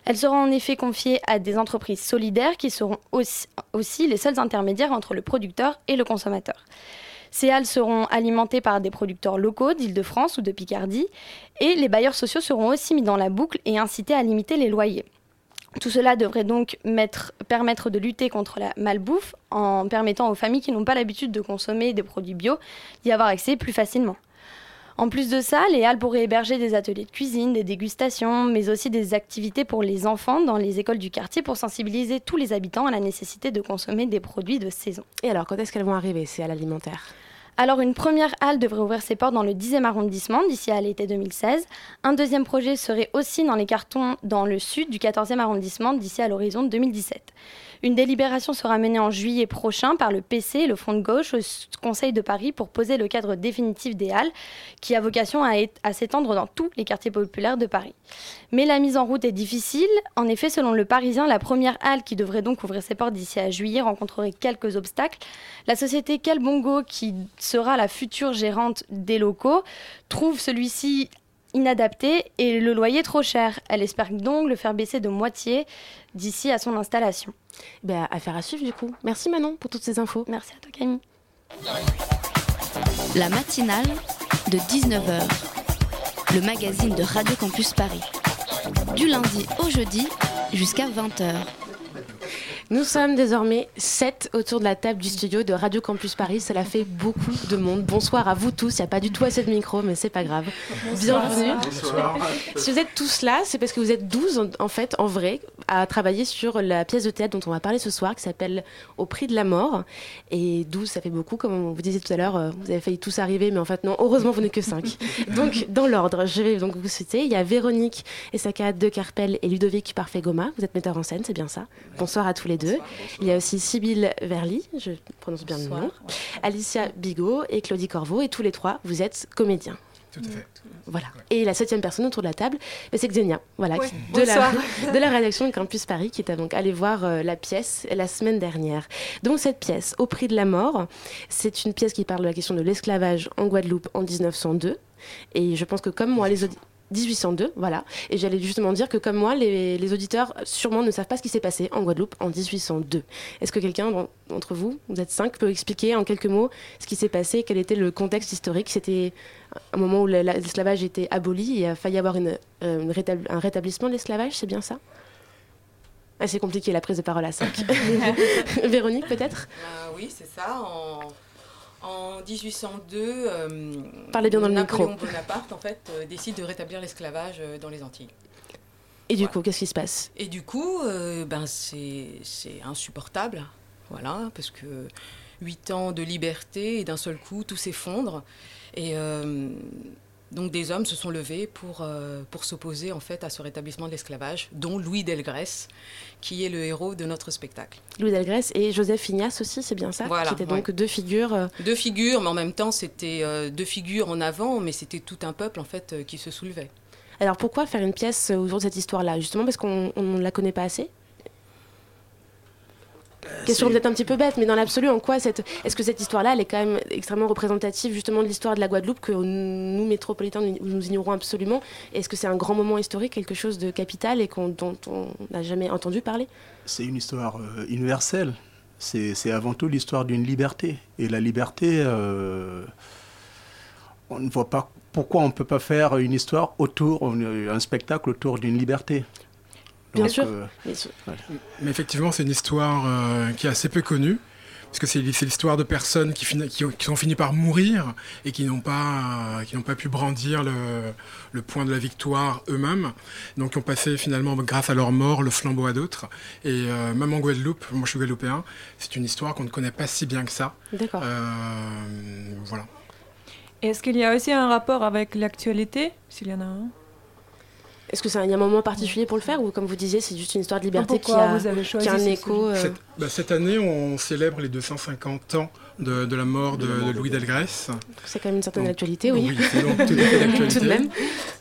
Elles seront en effet confiées à des entreprises solidaires qui seront aussi, les seuls intermédiaires entre le producteur et le consommateur. Ces halles seront alimentées par des producteurs locaux d'Île-de-France ou de Picardie et les bailleurs sociaux seront aussi mis dans la boucle et incités à limiter les loyers. Tout cela devrait donc permettre de lutter contre la malbouffe en permettant aux familles qui n'ont pas l'habitude de consommer des produits bio d'y avoir accès plus facilement. En plus de ça, les halles pourraient héberger des ateliers de cuisine, des dégustations, mais aussi des activités pour les enfants dans les écoles du quartier pour sensibiliser tous les habitants à la nécessité de consommer des produits de saison. Et alors, quand est-ce qu'elles vont arriver, ces halles alimentaires? Alors, une première halle devrait ouvrir ses portes dans le 10e arrondissement d'ici à l'été 2016. Un deuxième projet serait aussi dans les cartons dans le sud du 14e arrondissement d'ici à l'horizon 2017. Une délibération sera menée en juillet prochain par le PC, le Front de gauche, au Conseil de Paris pour poser le cadre définitif des halles, qui a vocation à, s'étendre dans tous les quartiers populaires de Paris. Mais la mise en route est difficile. En effet, selon le Parisien, la première halle, qui devrait donc ouvrir ses portes d'ici à juillet, rencontrerait quelques obstacles. La société Calbongo, qui sera la future gérante des locaux, trouve celui-ci inadapté et le loyer trop cher. Elle espère donc le faire baisser de moitié d'ici à son installation. Ben, affaire à suivre du coup. Merci Manon pour toutes ces infos. Merci à toi Camille. La matinale de 19h, le magazine de Radio Campus Paris. Du lundi au jeudi jusqu'à 20h. Nous sommes désormais sept autour de la table du studio de Radio Campus Paris. Cela fait beaucoup de monde. Bonsoir à vous tous. Il n'y a pas du tout assez de micro, mais c'est pas grave. Bienvenue. Bonsoir. Si vous êtes tous là, c'est parce que vous êtes 12 en, fait, en vrai, à travailler sur la pièce de théâtre dont on va parler ce soir, qui s'appelle Au prix de la mort. Et 12, ça fait beaucoup. Comme on vous disait tout à l'heure, euh, vous avez failli tous arriver, mais en fait, non. Heureusement, vous n'êtes que 5. Donc, dans l'ordre, je vais donc vous citer. Il y a Véronique Essaka de Carpel et Ludovic Parfait-Goma. Vous êtes metteur en scène, c'est bien ça. Bonsoir à tous les deux. Il y a aussi Sybille Verly, je prononce bien le nom, Alicia Bigot et Claudie Corveau, et tous les trois, vous êtes comédiens. Tout à fait. Voilà. Et la septième personne autour de la table, c'est Xenia, voilà, de, la, de la rédaction de Campus Paris, qui est donc allée voir euh, la pièce la semaine dernière. Donc cette pièce, Au prix de la mort, c'est une pièce qui parle de la question de l'esclavage en Guadeloupe en 1902. Et je pense que comme moi, les auditeurs 1802, voilà. Et j'allais justement dire que comme moi, les, auditeurs sûrement ne savent pas ce qui s'est passé en Guadeloupe en 1802. Est-ce que quelqu'un d'entre vous, vous êtes cinq, peut expliquer en quelques mots ce qui s'est passé, quel était le contexte historique? C'était un moment où l'esclavage était aboli et il a failli avoir une, euh, un rétablissement de l'esclavage, c'est bien ça? Assez compliqué la prise de parole à 5. Véronique, peut-être? Euh, Oui, c'est ça. En en 1802, euh, Parlez bien dans le Napoléon Bonaparte en fait, euh, décide de rétablir l'esclavage euh, dans les Antilles. Et du coup, qu'est-ce qui se passe? Et du coup, ben, c'est insupportable, voilà, parce que huit ans de liberté et d'un seul coup, tout s'effondre. Et donc des hommes se sont levés pour, euh, pour s'opposer en fait à ce rétablissement de l'esclavage, dont Louis Delgrès, qui est le héros de notre spectacle. Louis Delgrès et Joseph Ignace aussi, c'est bien ça Voilà. Qui étaient donc deux figures. euh, Deux figures, mais en même temps c'était euh, deux figures en avant, mais c'était tout un peuple en fait euh, qui se soulevait. Alors pourquoi faire une pièce autour de cette histoire-là Justement parce qu'on ne la connaît pas assez? Question peut-être un petit peu bête, mais dans l'absolu, en quoi cette... est-ce que cette histoire-là, elle est quand même extrêmement représentative justement de l'histoire de la Guadeloupe que nous, métropolitains, nous, nous ignorons absolument? Est-ce que c'est un grand moment historique, quelque chose de capital et qu'on- dont on n'a jamais entendu parler? C'est une histoire euh, universelle. C'est c'est avant tout l'histoire d'une liberté. Et la liberté, euh, on ne voit pas pourquoi on ne peut pas faire une histoire autour, un spectacle autour d'une liberté. Bien Donc, sûr. euh, Mais ce- voilà. Mais effectivement, c'est une histoire euh, qui est assez peu connue, parce que c'est c'est l'histoire de personnes qui, qui, ont, qui ont fini par mourir et qui n'ont pas, qui n'ont pas pu brandir le, le point de la victoire eux-mêmes, donc qui ont passé finalement, grâce à leur mort, le flambeau à d'autres. Et euh, même en Guadeloupe, moi je suis guadeloupéen, c'est une histoire qu'on ne connaît pas si bien que ça. D'accord. Euh, voilà. Est-ce qu'il y a aussi un rapport avec l'actualité, s'il y en a un? Est-ce que c'est un, y a un moment particulier pour le faire ou comme vous disiez, c'est juste une histoire de liberté qui a, vous avez choisi qui a un écho euh, Cette, bah, cette année, on célèbre les 250 ans de, de la mort de, de Louis Delgrès. C'est quand même une certaine actualité, oui. c'est donc tout de même.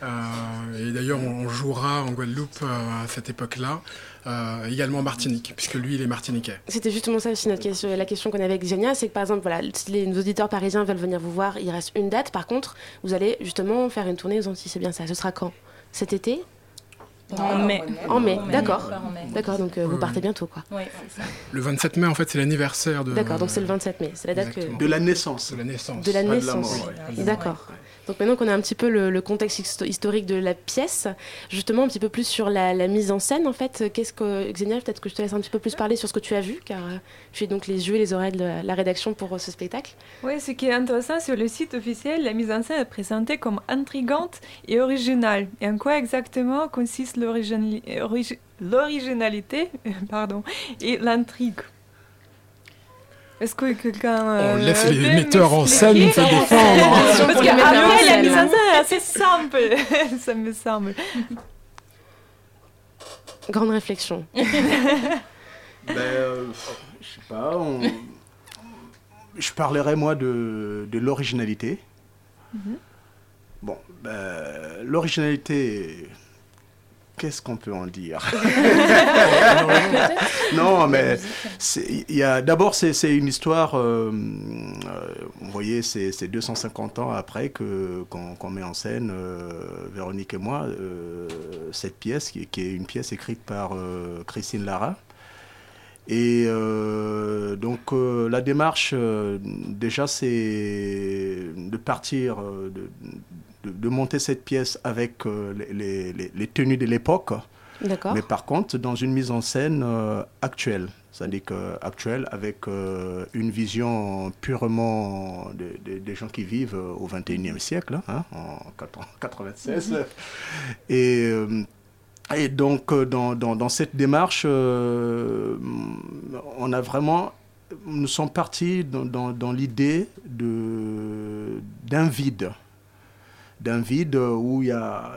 Euh, et d'ailleurs, on jouera en Guadeloupe euh, à cette époque-là, euh, également en Martinique, puisque lui, il est martiniquais. C'était justement ça aussi notre question, la question qu'on avait avec Xenia, c'est que par exemple, voilà, si les nos auditeurs parisiens veulent venir vous voir, il reste une date. Par contre, vous allez justement faire une tournée aux Antilles, c'est bien ça. Ce sera quand? Cet été En mai. En mai, En mai. d'accord. D'accord, donc euh, vous partez oui. bientôt, quoi. Oui, c'est ça. Le 27 mai, en fait, c'est l'anniversaire de... D'accord, donc c'est le 27 mai, c'est la date que... De la naissance. De la naissance. De la naissance. mort, ouais. Donc maintenant qu'on a un petit peu le, contexte histo- historique de la pièce, justement un petit peu plus sur la, mise en scène en fait, qu'est-ce que Xenia, peut-être que je te laisse un petit peu plus parler sur ce que tu as vu, car euh, tu es donc les yeux et les oreilles de la, rédaction pour euh, ce spectacle. Oui, ce qui est intéressant sur le site officiel, la mise en scène est présentée comme intrigante et originale. Et en quoi exactement consiste origi- l'originalité pardon, et l'intrigue? Est-ce que quelqu'un. On euh, laisse les metteurs en scène se défendre. Parce qu'après, la mise en scène est assez simple, ça me semble. Grande réflexion. Ben, euh, je sais pas. on- Je parlerai moi de, de l'originalité. Mhm. Bon, ben, l'originalité, qu'est-ce qu'on peut en dire? Non, mais y a d'abord c'est une histoire. euh, euh, vous voyez, c'est c'est 250 ans après que qu'on met en scène euh, Véronique et moi euh, cette pièce qui, qui est une pièce écrite par Christine Lara. Et euh, donc euh, la démarche, euh, déjà, c'est de partir, de, de- de monter cette pièce avec euh, les, les- les tenues de l'époque, mais par contre dans une mise en scène euh, actuelle, c'est-à-dire que, actuelle avec euh, une vision purement de- de- des gens qui vivent euh, au 21e siècle, hein, en 96. Et, euh, et donc, dans, dans- dans cette démarche, euh, on a vraiment. Nous sommes partis dans, dans- dans l'idée de- d'un vide. D'un vide où il n'y a,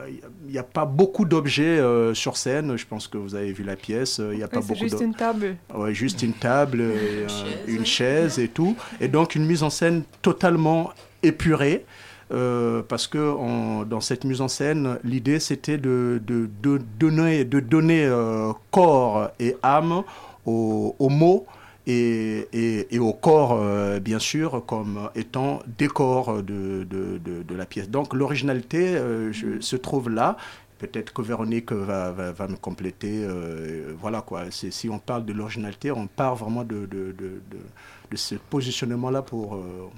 il y a pas beaucoup d'objets euh, sur scène. Je pense que vous avez vu la pièce. Il y a pas Oui, beaucoup juste une table. Ouais, juste une table, et, euh, une chaise et tout. Et donc une mise en scène totalement épurée. euh, parce que dans cette mise en scène, l'idée c'était de, de- de donner, de donner euh, corps et âme aux, aux mots et, et- et au corps, euh, bien sûr, comme étant décor de, de, de- de la pièce. Donc l'originalité euh, se trouve là. Peut-être que Véronique va, va, va me compléter. euh, voilà quoi. C'est- Si on parle de l'originalité, on part vraiment de, de, de, de- de ce positionnement-là pour, euh,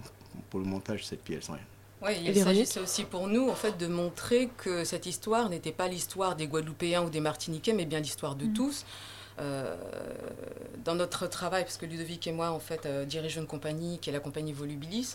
pour le montage de cette pièce. ouais. Oui, il s'agissait aussi pour nous en fait de montrer que cette histoire n'était pas l'histoire des Guadeloupéens ou des Martiniquais, mais bien l'histoire de tous. Dans notre travail, parce que Ludovic et moi, en fait, dirigeons une compagnie qui est la compagnie Volubilis,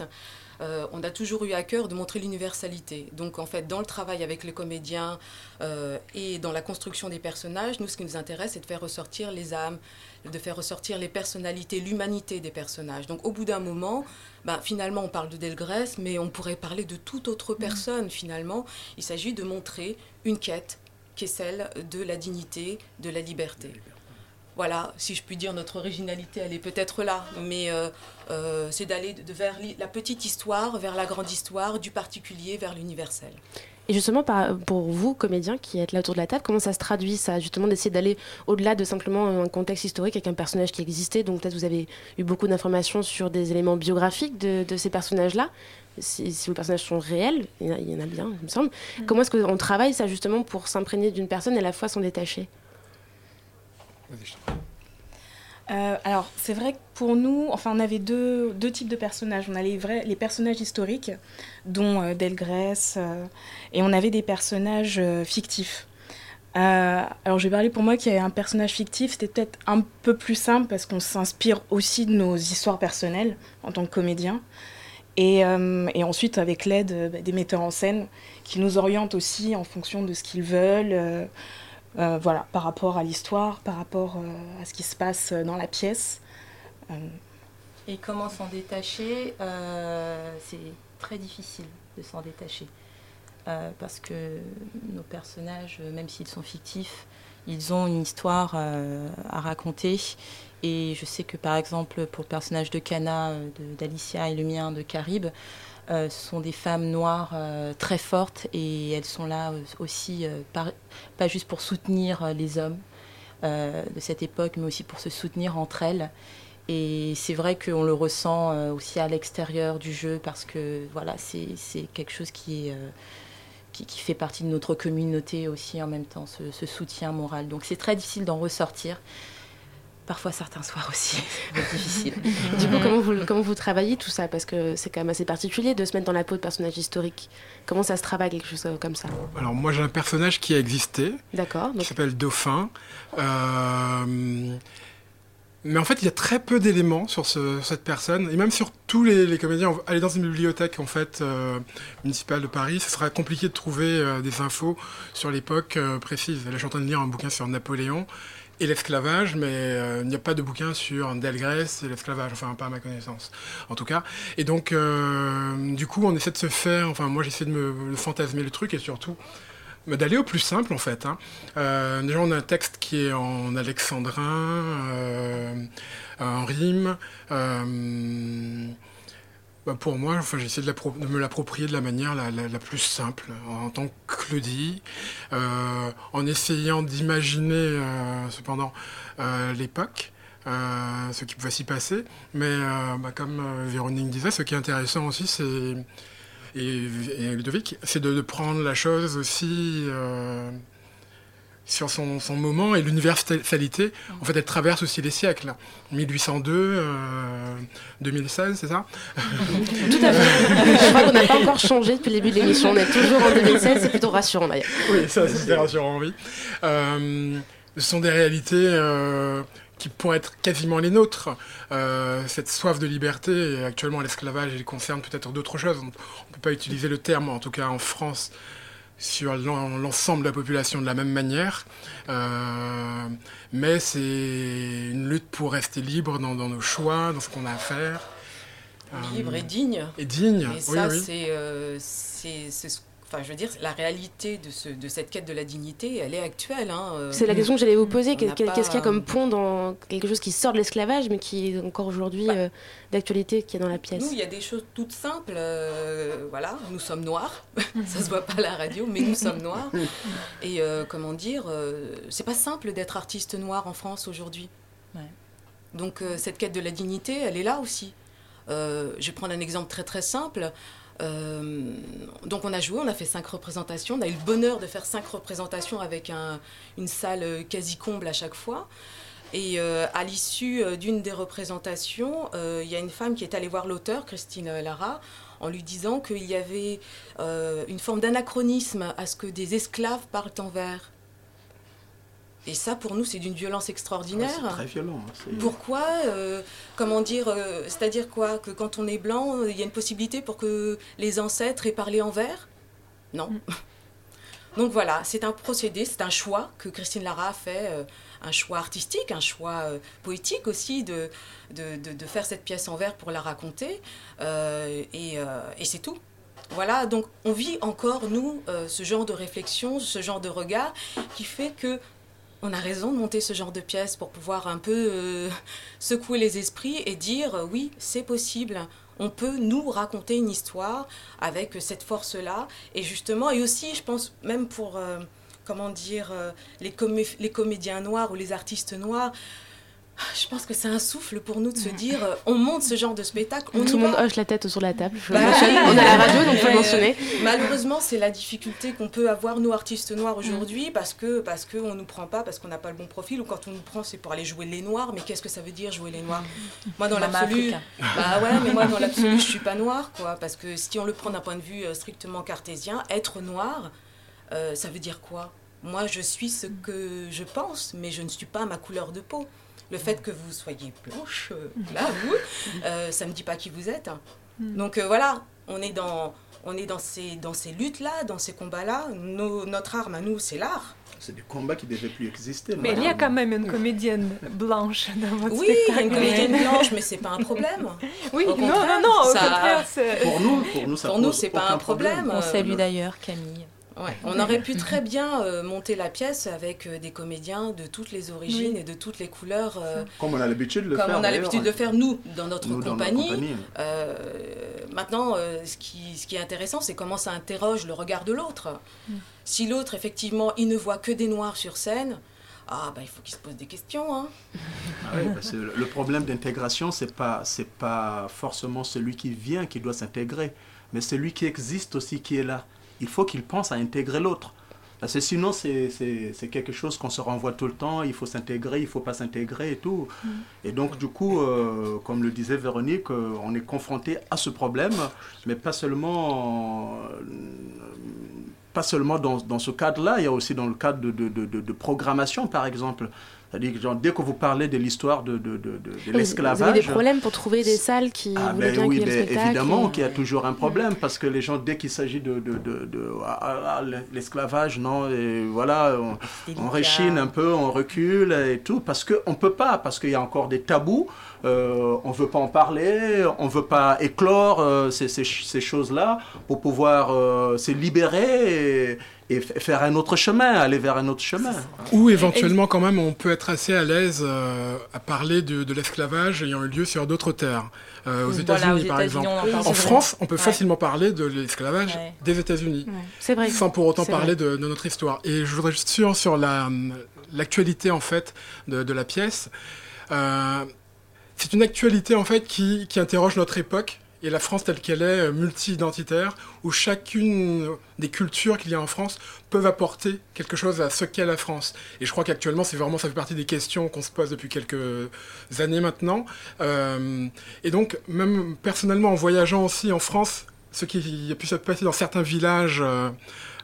euh, on a toujours eu à cœur de montrer l'universalité. Donc en fait, dans le travail avec les comédiens euh, et dans la construction des personnages, nous, ce qui nous intéresse, c'est de faire ressortir les âmes, de faire ressortir les personnalités, l'humanité des personnages. Donc au bout d'un moment, ben, finalement, on parle de Delgrès, mais on pourrait parler de toute autre personne, finalement. Il s'agit de montrer une quête qui est celle de la dignité, de la liberté voilà, si je puis dire, notre originalité, elle est peut-être là, mais euh, euh, c'est d'aller de, vers la petite histoire, vers la grande histoire, du particulier vers l'universel. Et justement, pour vous, comédiens qui êtes là autour de la table, comment ça se traduit, ça, justement, d'essayer d'aller au-delà de simplement un contexte historique avec un personnage qui existait? Donc peut-être vous avez eu beaucoup d'informations sur des éléments biographiques de, ces personnages-là. Si, si, vos personnages sont réels, il y, en a, bien, il me semble. Mm. Comment est-ce qu'on travaille ça justement pour s'imprégner d'une personne et à la fois s'en détacher? Euh, alors, c'est vrai que pour nous, enfin, on avait deux, deux types de personnages. On a les, les personnages historiques, dont euh, Delgrès, euh, et on avait des personnages fictifs. alors, je vais parler pour moi qui est un personnage fictif, c'était peut-être un peu plus simple parce qu'on s'inspire aussi de nos histoires personnelles en tant que comédien. Et, et ensuite, avec l'aide des metteurs en scène qui nous orientent aussi en fonction de ce qu'ils veulent. Euh, voilà, par rapport à l'histoire, par rapport euh, à ce qui se passe dans la pièce. Euh, Et comment s'en détacher C'est très difficile de s'en détacher. parce que nos personnages, même s'ils sont fictifs, ils ont une histoire à raconter. Et je sais que par exemple, pour le personnage de Cana, d'Alicia et le mien de Caribe, euh, ce sont des femmes noires euh, très fortes et elles sont là euh, aussi, pas juste pour soutenir les hommes de cette époque, mais aussi pour se soutenir entre elles. Et c'est vrai qu'on le ressent aussi à l'extérieur du jeu parce que voilà, c'est quelque chose qui, fait partie de notre communauté aussi en même temps, ce soutien moral. Donc c'est très difficile d'en ressortir parfois certains soirs aussi, c'est difficile. du coup, comment vous, comment vous travaillez tout ça? Parce que c'est quand même assez particulier de se mettre dans la peau de personnage historique. Comment ça se travaille quelque chose comme ça? Alors moi j'ai un personnage qui a existé. D'accord. Qui s'appelle Dauphin. Euh, mais en fait, il y a très peu d'éléments sur, cette personne, et même sur tous les, comédiens. Aller dans une bibliothèque en fait euh, municipale de Paris, ce sera compliqué de trouver euh, des infos sur l'époque précise. Là, je suis en train de lire un bouquin sur Napoléon, et l'esclavage, mais euh, il n'y a pas de bouquin sur Delgrès et l'esclavage, enfin pas à ma connaissance, en tout cas. Et donc, euh, du coup, on essaie de se faire, enfin moi j'essaie de me fantasmer le truc et surtout d'aller au plus simple en fait. Hein. Euh, déjà, on a un texte qui est en alexandrin, en rime. Bah, pour moi, enfin, j'ai essayé de, me l'approprier de la manière la, plus simple, en tant que Claudie, euh, en essayant d'imaginer euh, cependant euh, l'époque, ce qui pouvait s'y passer. Mais bah, comme Véronique disait, ce qui est intéressant aussi, c'est, et, Ludovic, c'est de, prendre la chose aussi sur son, moment et l'universalité. En fait, elle traverse aussi les siècles. 1802, 2016, c'est ça Tout à fait. Je crois qu'on n'a pas encore changé depuis le début de l'émission. On est toujours en 2016, c'est plutôt rassurant d'ailleurs. Oui, ça, c'est rassurant, oui. Euh, ce sont des réalités euh, qui pourraient être quasiment les nôtres. Euh, cette soif de liberté, actuellement l'esclavage, il concerne peut-être d'autres choses. On ne peut pas utiliser le terme, en tout cas en France, sur l'ensemble de la population de la même manière. Euh, mais c'est une lutte pour rester libre dans, nos choix, dans ce qu'on a à faire. Libre et digne. Et digne, et ça, c'est euh, ce Enfin, je veux dire, la réalité de, ce, de cette quête de la dignité, elle est actuelle. Hein, euh. C'est la question que j'allais vous poser. Qu'est-ce qu'il y a comme pont dans quelque chose qui sort de l'esclavage, mais qui est encore aujourd'hui bah. euh, d'actualité, qui est dans la pièce Nous, il y a des choses toutes simples. Euh, voilà, nous sommes noirs. Ça se voit pas à la radio, mais nous sommes noirs. Et comment dire, c'est pas simple d'être artiste noir en France aujourd'hui. Donc cette quête de la dignité, elle est là aussi. je vais prendre un exemple très très simple. Euh, donc on a joué, on a fait cinq représentations. On a eu le bonheur de faire cinq représentations avec une salle quasi comble à chaque fois. Et euh, à l'issue euh, d'une des représentations, il y a une femme qui est allée voir l'auteur, Christine Lara, en lui disant qu'il y avait une forme d'anachronisme à ce que des esclaves parlent en vers. Et ça, pour nous, c'est d'une violence extraordinaire. c'est très violent. hein, Pourquoi euh, Comment dire euh, C'est-à-dire quoi Que quand on est blanc, il y a une possibilité pour que les ancêtres aient parlé en vers Non. Donc voilà, c'est un procédé, c'est un choix que Christine Lara a fait, euh, un choix artistique, un choix euh, poétique aussi de, de, de- de faire cette pièce en vers pour la raconter. euh, et euh, et c'est tout. Voilà, donc on vit encore, nous, euh, ce genre de réflexion, ce genre de regard qui fait que on a raison de monter ce genre de pièce pour pouvoir un peu euh, secouer les esprits et dire euh, oui, c'est possible. On peut nous raconter une histoire avec cette force-là. Et justement, et aussi, je pense, même pour, euh, comment dire, les, les comédiens noirs ou les artistes noirs, je pense que c'est un souffle pour nous de se dire euh, on monte ce genre de spectacle. On Tout le monde hoche la tête sur la table. Bah, on a la radio, donc faut le mentionner. Malheureusement, c'est la difficulté qu'on peut avoir, nous, artistes noirs, aujourd'hui, parce que parce qu'on ne nous prend pas, parce qu'on n'a pas le bon profil, ou quand on nous prend, c'est pour aller jouer les noirs. Mais qu'est-ce que ça veut dire, jouer les noirs? Moi, dans l'absolu... Bah ouais, mais moi, dans l'absolu, je suis pas noire, quoi. Parce que si on le prend d'un point de vue euh, strictement cartésien, être noir, euh, ça veut dire quoi? Moi, je suis ce que je pense, mais je ne suis pas ma couleur de peau. Le fait que vous soyez blanche, euh, là, vous, euh, ça ne me dit pas qui vous êtes. Donc euh, voilà, on est dans, on est dans ces, dans ces luttes-là, dans ces combats-là. Notre arme à nous, c'est l'art. C'est des combats qui ne devaient plus exister. Mais il y a quand même une comédienne blanche dans votre Oui, spectacle. une comédienne blanche, mais c'est pas un problème. Oui, non, non, non, au ça- contraire, Pour nous, pour nous, ça Pour nous, pose c'est pas un problème. On salue d'ailleurs Camille. Ouais, on aurait pu très bien euh, monter la pièce avec euh, des comédiens de toutes les origines Oui. et de toutes les couleurs. euh, Comme on a l'habitude de le comme faire. on a l'habitude de d'ailleurs. faire nous dans notre Nous, dans notre compagnie. Euh, maintenant, euh, ce, qui, ce qui est intéressant, c'est comment ça interroge le regard de l'autre. Mm. Si l'autre, effectivement, il ne voit que des noirs sur scène, ah bah il faut qu'il se pose des questions. Hein. Ah oui, parce que le problème d'intégration, c'est pas c'est pas forcément celui qui vient qui doit s'intégrer, mais celui qui existe aussi qui est là. Il faut qu'il pense à intégrer l'autre. Parce que sinon, c'est- quelque chose qu'on se renvoie tout le temps, il faut s'intégrer, il faut pas s'intégrer et tout. Et donc, du coup, euh, comme le disait Véronique, euh, on est confronté à ce problème, mais pas seulement, euh, pas seulement dans, dans ce cadre-là, il y a aussi dans le cadre de, de, de- de- de programmation, par exemple. C'est-à-dire que genre, dès que vous parlez de l'histoire de, de, de, de- de Vous l'esclavage... avez des problèmes pour trouver des salles qui Ah ben bien oui, ben évidemment et- qu'il y a toujours un problème parce que les gens, dès qu'il s'agit de, de, de, de- ah, ah, ah, l'esclavage, non, et voilà, on, on réchine un peu, on recule et tout parce qu'on ne peut pas, parce qu'il y a encore des tabous, euh, on ne veut pas en parler, on ne veut pas éclore euh, ces, ces, ces choses-là pour pouvoir euh, se libérer et, faire un autre chemin, aller vers un autre chemin. Ou éventuellement, quand même, on peut être assez à l'aise euh, à parler de, de l'esclavage ayant eu lieu sur d'autres terres. Euh, aux Voilà, États-Unis, par exemple. en. France, on peut Ouais. facilement parler de l'esclavage Ouais. des États-Unis. Ouais. C'est vrai. Sans pour autant parler de, de notre histoire. Et je voudrais juste sur, sur la, l'actualité, en fait, de, de la pièce. Euh, c'est une actualité, en fait, qui, qui interroge notre époque et la France telle qu'elle est, euh, multi-identitaire, où chacune des cultures qu'il y a en France peuvent apporter quelque chose à ce qu'est la France. Et je crois qu'actuellement, c'est vraiment, ça fait partie des questions qu'on se pose depuis quelques années maintenant. Euh, et donc, même personnellement, en voyageant aussi en France, ce qui a pu se passer dans certains villages, euh,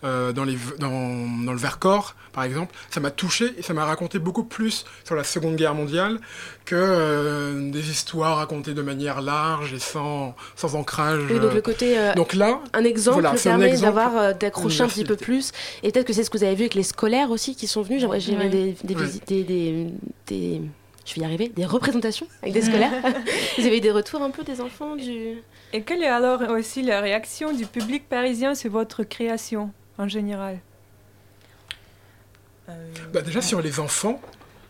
euh, dans, les, dans, dans le Vercors, par exemple, ça m'a touché et ça m'a raconté beaucoup plus sur la Seconde Guerre mondiale que euh, des histoires racontées de manière large et sans, sans ancrage. Oui, donc le côté euh, donc là, un exemple voilà, permet d'avoir d'accrocher un petit peu plus et peut-être que c'est ce que vous avez vu avec les scolaires aussi qui sont venus des, des, Ouais. visi- des, des, des- je vais y arriver des représentations avec des scolaires vous avez eu des retours un peu des enfants du Et quelle est alors aussi la réaction du public parisien sur votre création en général Bah, déjà sur les enfants,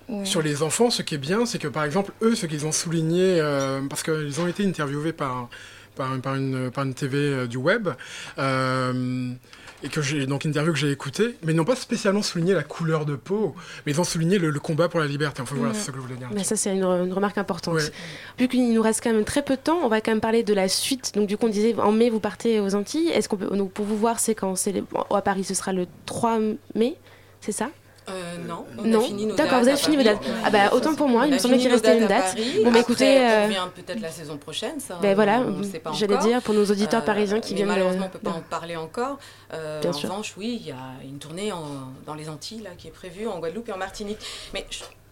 Ouais. sur les enfants, ce qui est bien, c'est que par exemple eux, ce qu'ils ont souligné, euh, parce qu'ils ont été interviewés par par, par une par une TV euh, du web. euh, et que j'ai donc une interview que j'ai écoutée, mais ils n'ont pas spécialement souligné la couleur de peau, mais ils ont souligné le, le combat pour la liberté. Enfin voilà, Ouais. c'est ce que je voulais dire. Mais ça, c'est une, une remarque importante. Ouais. Vu qu'il nous reste quand même très peu de temps, on va quand même parler de la suite. Donc, du coup, on disait en mai, vous partez aux Antilles. Est-ce qu'on peut, donc, pour vous voir, c'est quand? C'est les- à Paris, ce sera le 3 mai, c'est ça? Euh, non, on non. a fini nos D'accord, vous avez fini vos dates. Ah bah autant pour moi, il me semblait qu'il restait une date. Paris. Bon bah écoutez, on euh, revient peut-être la saison prochaine, ça. ben voilà, j'allais dire pour nos auditeurs Euh, parisiens qui viennent de- Malheureusement, on peut pas en parler encore. Euh, Bien en sûr. revanche, oui, il y a une tournée en- dans les Antilles là, qui est prévue, en Guadeloupe et en Martinique. Mais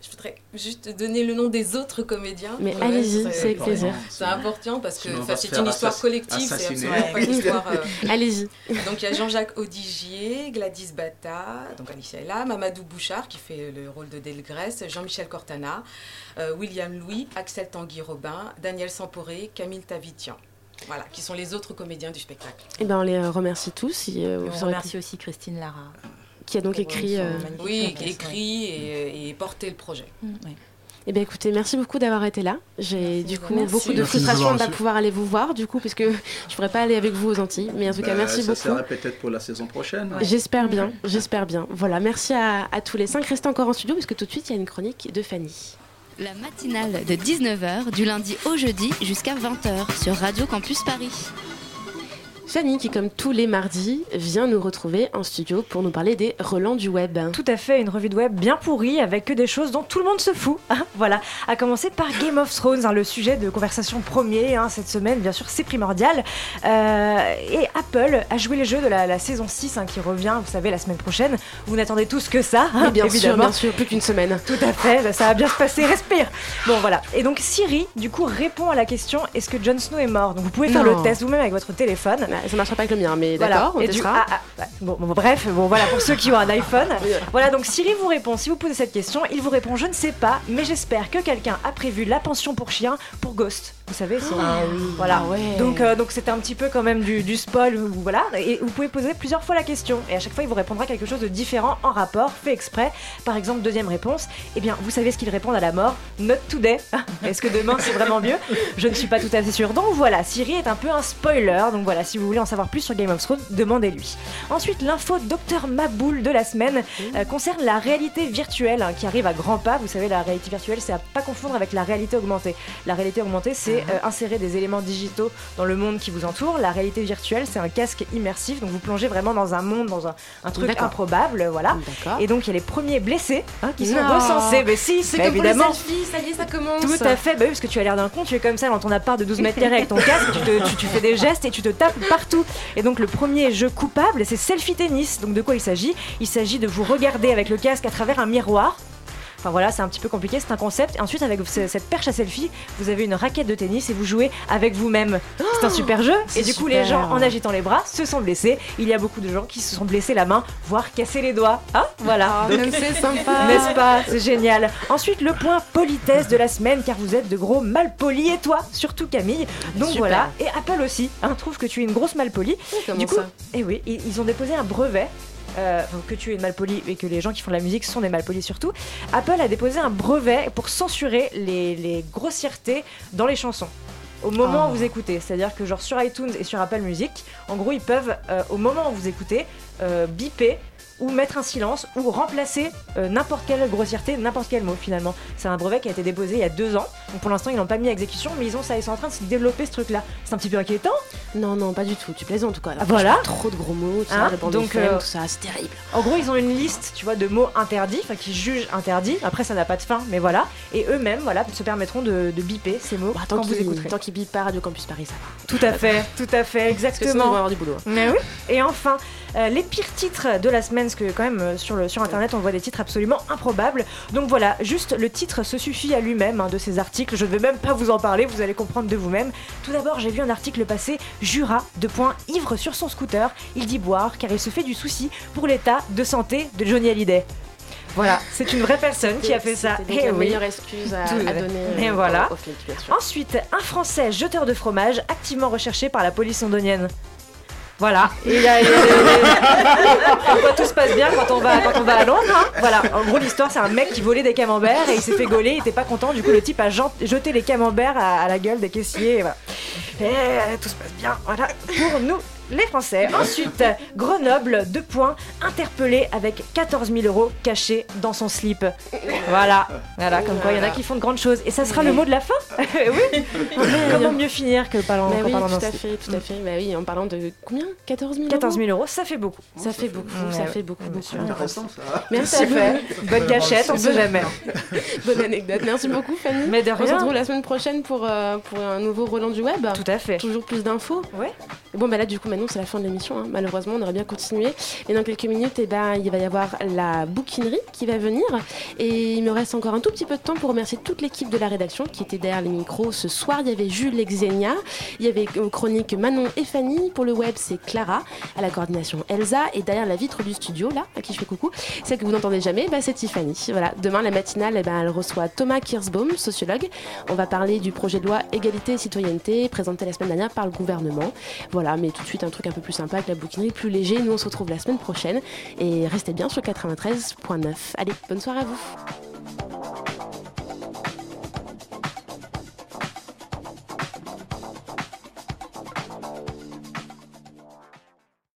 je, voudrais juste donner le nom des autres comédiens. Mais Ouais, allez-y, c'est- avec plaisir. C'est important parce que c'est une histoire collective, c'est absolument pas une histoire. euh, Allez-y. donc il y a Jean-Jacques Audigier, Gladys Bata, donc Alicia est là, Mamadou Bouchard qui fait le rôle de Delgrès, Jean-Michel Cortana, euh, William Louis, Axel Tanguy-Robin, Daniel Samporé, Camille Tavitian. Voilà, qui sont les autres comédiens du spectacle. Eh ben on les remercie tous. Si, euh, Et vous on aurez- remercie aussi Christine Lara. Qui a donc Pour écrit. euh, Oui, écrit et, et porté le projet. Eh bien écoutez, merci beaucoup d'avoir été là. J'ai du coup Merci. beaucoup de Merci frustration de ne pas pouvoir aller vous voir du coup puisque je pourrais pas aller avec vous aux Antilles. Mais en tout cas, Bah, merci ça beaucoup. sera peut-être pour la saison prochaine. J'espère bien, j'espère bien. Voilà, merci à, à tous les cinq. Restez encore en studio parce que tout de suite il y a une chronique de Fanny. La matinale de 19h du lundi au jeudi jusqu'à 20h sur Radio Campus Paris. Fanny qui, comme tous les mardis, vient nous retrouver en studio pour nous parler des relents du web. Tout à fait, une revue de web bien pourrie avec que des choses dont tout le monde se fout. hein, voilà, à commencer par Game of Thrones, hein, le sujet de conversation premier hein, cette semaine, bien sûr, c'est primordial. Euh, et Apple a joué les jeux de la, la saison 6 hein, qui revient, vous savez, la semaine prochaine. Vous n'attendez tous que ça, Mais bien sûr, évidemment. bien sûr, plus qu'une semaine. Tout à fait, ça va bien se passer, respire. Bon voilà, et donc Siri, du coup, répond à la question est-ce que Jon Snow est mort? Donc vous pouvez faire Non. le test vous-même avec votre téléphone. Ça marchera pas avec le mien, mais Voilà. d'accord, on Et du- testera. ah, ah, bon, bon, bref, bon voilà pour ceux qui ont un iPhone. Voilà donc Siri vous répond. Si vous posez cette question, il vous répond je ne sais pas, mais j'espère que quelqu'un a prévu la pension pour chien pour Ghost. Vous savez, c'est Ah voilà. Ah ouais. Donc euh, donc c'était un petit peu quand même du, du spoil ou- voilà. Et vous pouvez poser plusieurs fois la question et à chaque fois il vous répondra quelque chose de différent en rapport, fait exprès. Par exemple deuxième réponse, eh bien vous savez ce qu'il répond à la mort Not today. Est-ce que demain c'est vraiment mieux? Je ne suis pas tout à fait sûre. Donc voilà, Siri est un peu un spoiler. Donc voilà, si vous voulez en savoir plus sur Game of Thrones, demandez-lui. Ensuite, l'info Docteur Maboul de la semaine euh, concerne la réalité virtuelle hein, qui arrive à grands pas. Vous savez, la réalité virtuelle, c'est à pas confondre avec la réalité augmentée. La réalité augmentée, c'est euh, insérer des éléments digitaux dans le monde qui vous entoure. La réalité virtuelle, c'est un casque immersif. Donc vous plongez vraiment dans un monde, dans un, un truc improbable. Voilà. Et donc il y a les premiers blessés hein, qui sont recensés. Mais si, C'est comme pour les évidemment. selfies, ça y est, ça commence. Tout à fait, bah oui, parce que tu as l'air d'un con, tu es comme ça dans ton appart de 12 mètres carrés avec ton casque, tu, te- tu- tu fais des gestes et tu te tapes partout. Et donc le premier jeu coupable, c'est selfie tennis. Donc de quoi il s'agit? Il s'agit de vous regarder avec le casque à travers un miroir. Enfin voilà, c'est un petit peu compliqué, c'est un concept. Ensuite, avec ce- cette perche à selfie, vous avez une raquette de tennis et vous jouez avec vous-même. C'est un super jeu. Et du coup, super. les gens, en agitant les bras, se sont blessés. Il y a beaucoup de gens qui se sont blessés la main, voire cassé les doigts. Ah, voilà. Oh, Donc- c'est sympa. N'est-ce pas? C'est génial. Ensuite, le point politesse de la semaine, car vous êtes de gros malpolis, et toi, surtout Camille. Donc Super. voilà. Et Apple aussi, hein, trouve que tu es une grosse malpolie. du coup, ça? et oui, ils ont déposé un brevet. Euh, que tu es une malpolie et que les gens qui font de la musique sont des malpolis surtout, Apple a déposé un brevet pour censurer les, les grossièretés dans les chansons. Au moment Oh. où vous écoutez, c'est-à-dire que genre sur iTunes et sur Apple Music, en gros ils peuvent euh, au moment où vous écoutez euh, biper ou mettre un silence ou remplacer euh, n'importe quelle grossièreté, n'importe quel mot finalement. C'est un brevet qui a été déposé il y a deux ans. Donc pour l'instant ils l'ont pas mis à exécution, mais ils ont ça, ils sont en train de se développer ce truc-là. C'est un petit peu inquiétant. Non, non, pas du tout. Tu plaisantes en tout cas. Ah, voilà. Trop de gros mots, tout Hein, ça, donc, euh, tout ça, c'est terrible. En gros, ils ont une liste, tu vois, de mots interdits, enfin qui jugent interdits. Après, ça n'a pas de fin, mais voilà. Et eux-mêmes, voilà, se permettront de, de biper ces mots Bah, tant quand vous qu'ils écouterez. tant qu'ils bipent pas Radio Campus Paris, ça va. Tout à fait, tout à fait, Parce que sinon, ils vont exactement. avoir du boulot. Mais oui. Et enfin, euh, les pires titres de la semaine, parce que quand même euh, sur, le, sur internet on voit des titres absolument improbables. Donc voilà, juste le titre se suffit à lui-même hein, de ces articles. Je ne vais même pas vous en parler, vous allez comprendre de vous-même. Tout d'abord, j'ai vu un article passer Jura, de point ivre sur son scooter. Il dit boire car il se fait du souci pour l'état de santé de Johnny Hallyday. Voilà, c'est une vraie personne qui a fait ça. Donc Eh la oui. meilleure excuse à, donner Et euh, voilà. aux sûr. Ensuite, un Français jeteur de fromage activement recherché par la police londonienne. Voilà. Et il y a- il y a- Comme quoi tout se passe bien quand on va, quand on va à Londres. hein. Voilà. En gros, l'histoire, c'est un mec qui volait des camemberts et il s'est fait gauler. Il était pas content. Du coup, le type a jeté les camemberts à, à la gueule des caissiers. Et voilà. Et euh, tout se passe bien. Voilà. Pour nous Les Français. Ensuite, Grenoble, deux points, interpellé avec 14 000 euros cachés dans son slip. Voilà, voilà, comme quoi il y en a qui font de grandes choses. Et ça sera le mot de la fin Oui Comment mieux finir que parlant, Bah oui, tout à fait, tout à fait. Bah oui, en parlant de combien 14 000 14 000 euros ça fait beaucoup. Ça fait beaucoup, ça fait beaucoup, beaucoup. intéressant, ça. Merci. Bonne gâchette, on sait jamais. Bonne anecdote. Merci beaucoup, Fanny. Mais de On se retrouve la semaine prochaine pour, euh, pour un nouveau Roland du Web. Tout à fait. Toujours plus d'infos. Ouais. Bon, bah là, du coup, c'est la fin de l'émission. hein. Malheureusement, on aurait bien continué. Et dans quelques minutes, eh ben, il va y avoir la bouquinerie qui va venir. Et il me reste encore un tout petit peu de temps pour remercier toute l'équipe de la rédaction qui était derrière les micros ce soir. Il y avait Jules Exenia, il y avait aux chroniques Manon et Fanny. Pour le web, c'est Clara. À la coordination, Elsa. Et derrière la vitre du studio, là, à qui je fais coucou, celle que vous n'entendez jamais, bah, c'est Tiffany. Voilà. Demain, la matinale, eh ben, elle reçoit Thomas Kirsbaum, sociologue. On va parler du projet de loi égalité et citoyenneté présenté la semaine dernière par le gouvernement. Voilà, mais tout de suite un truc un peu plus sympa avec la bouquinerie, plus léger. Nous, on se retrouve la semaine prochaine. Et restez bien sur 93.9. Allez, bonne soirée à vous.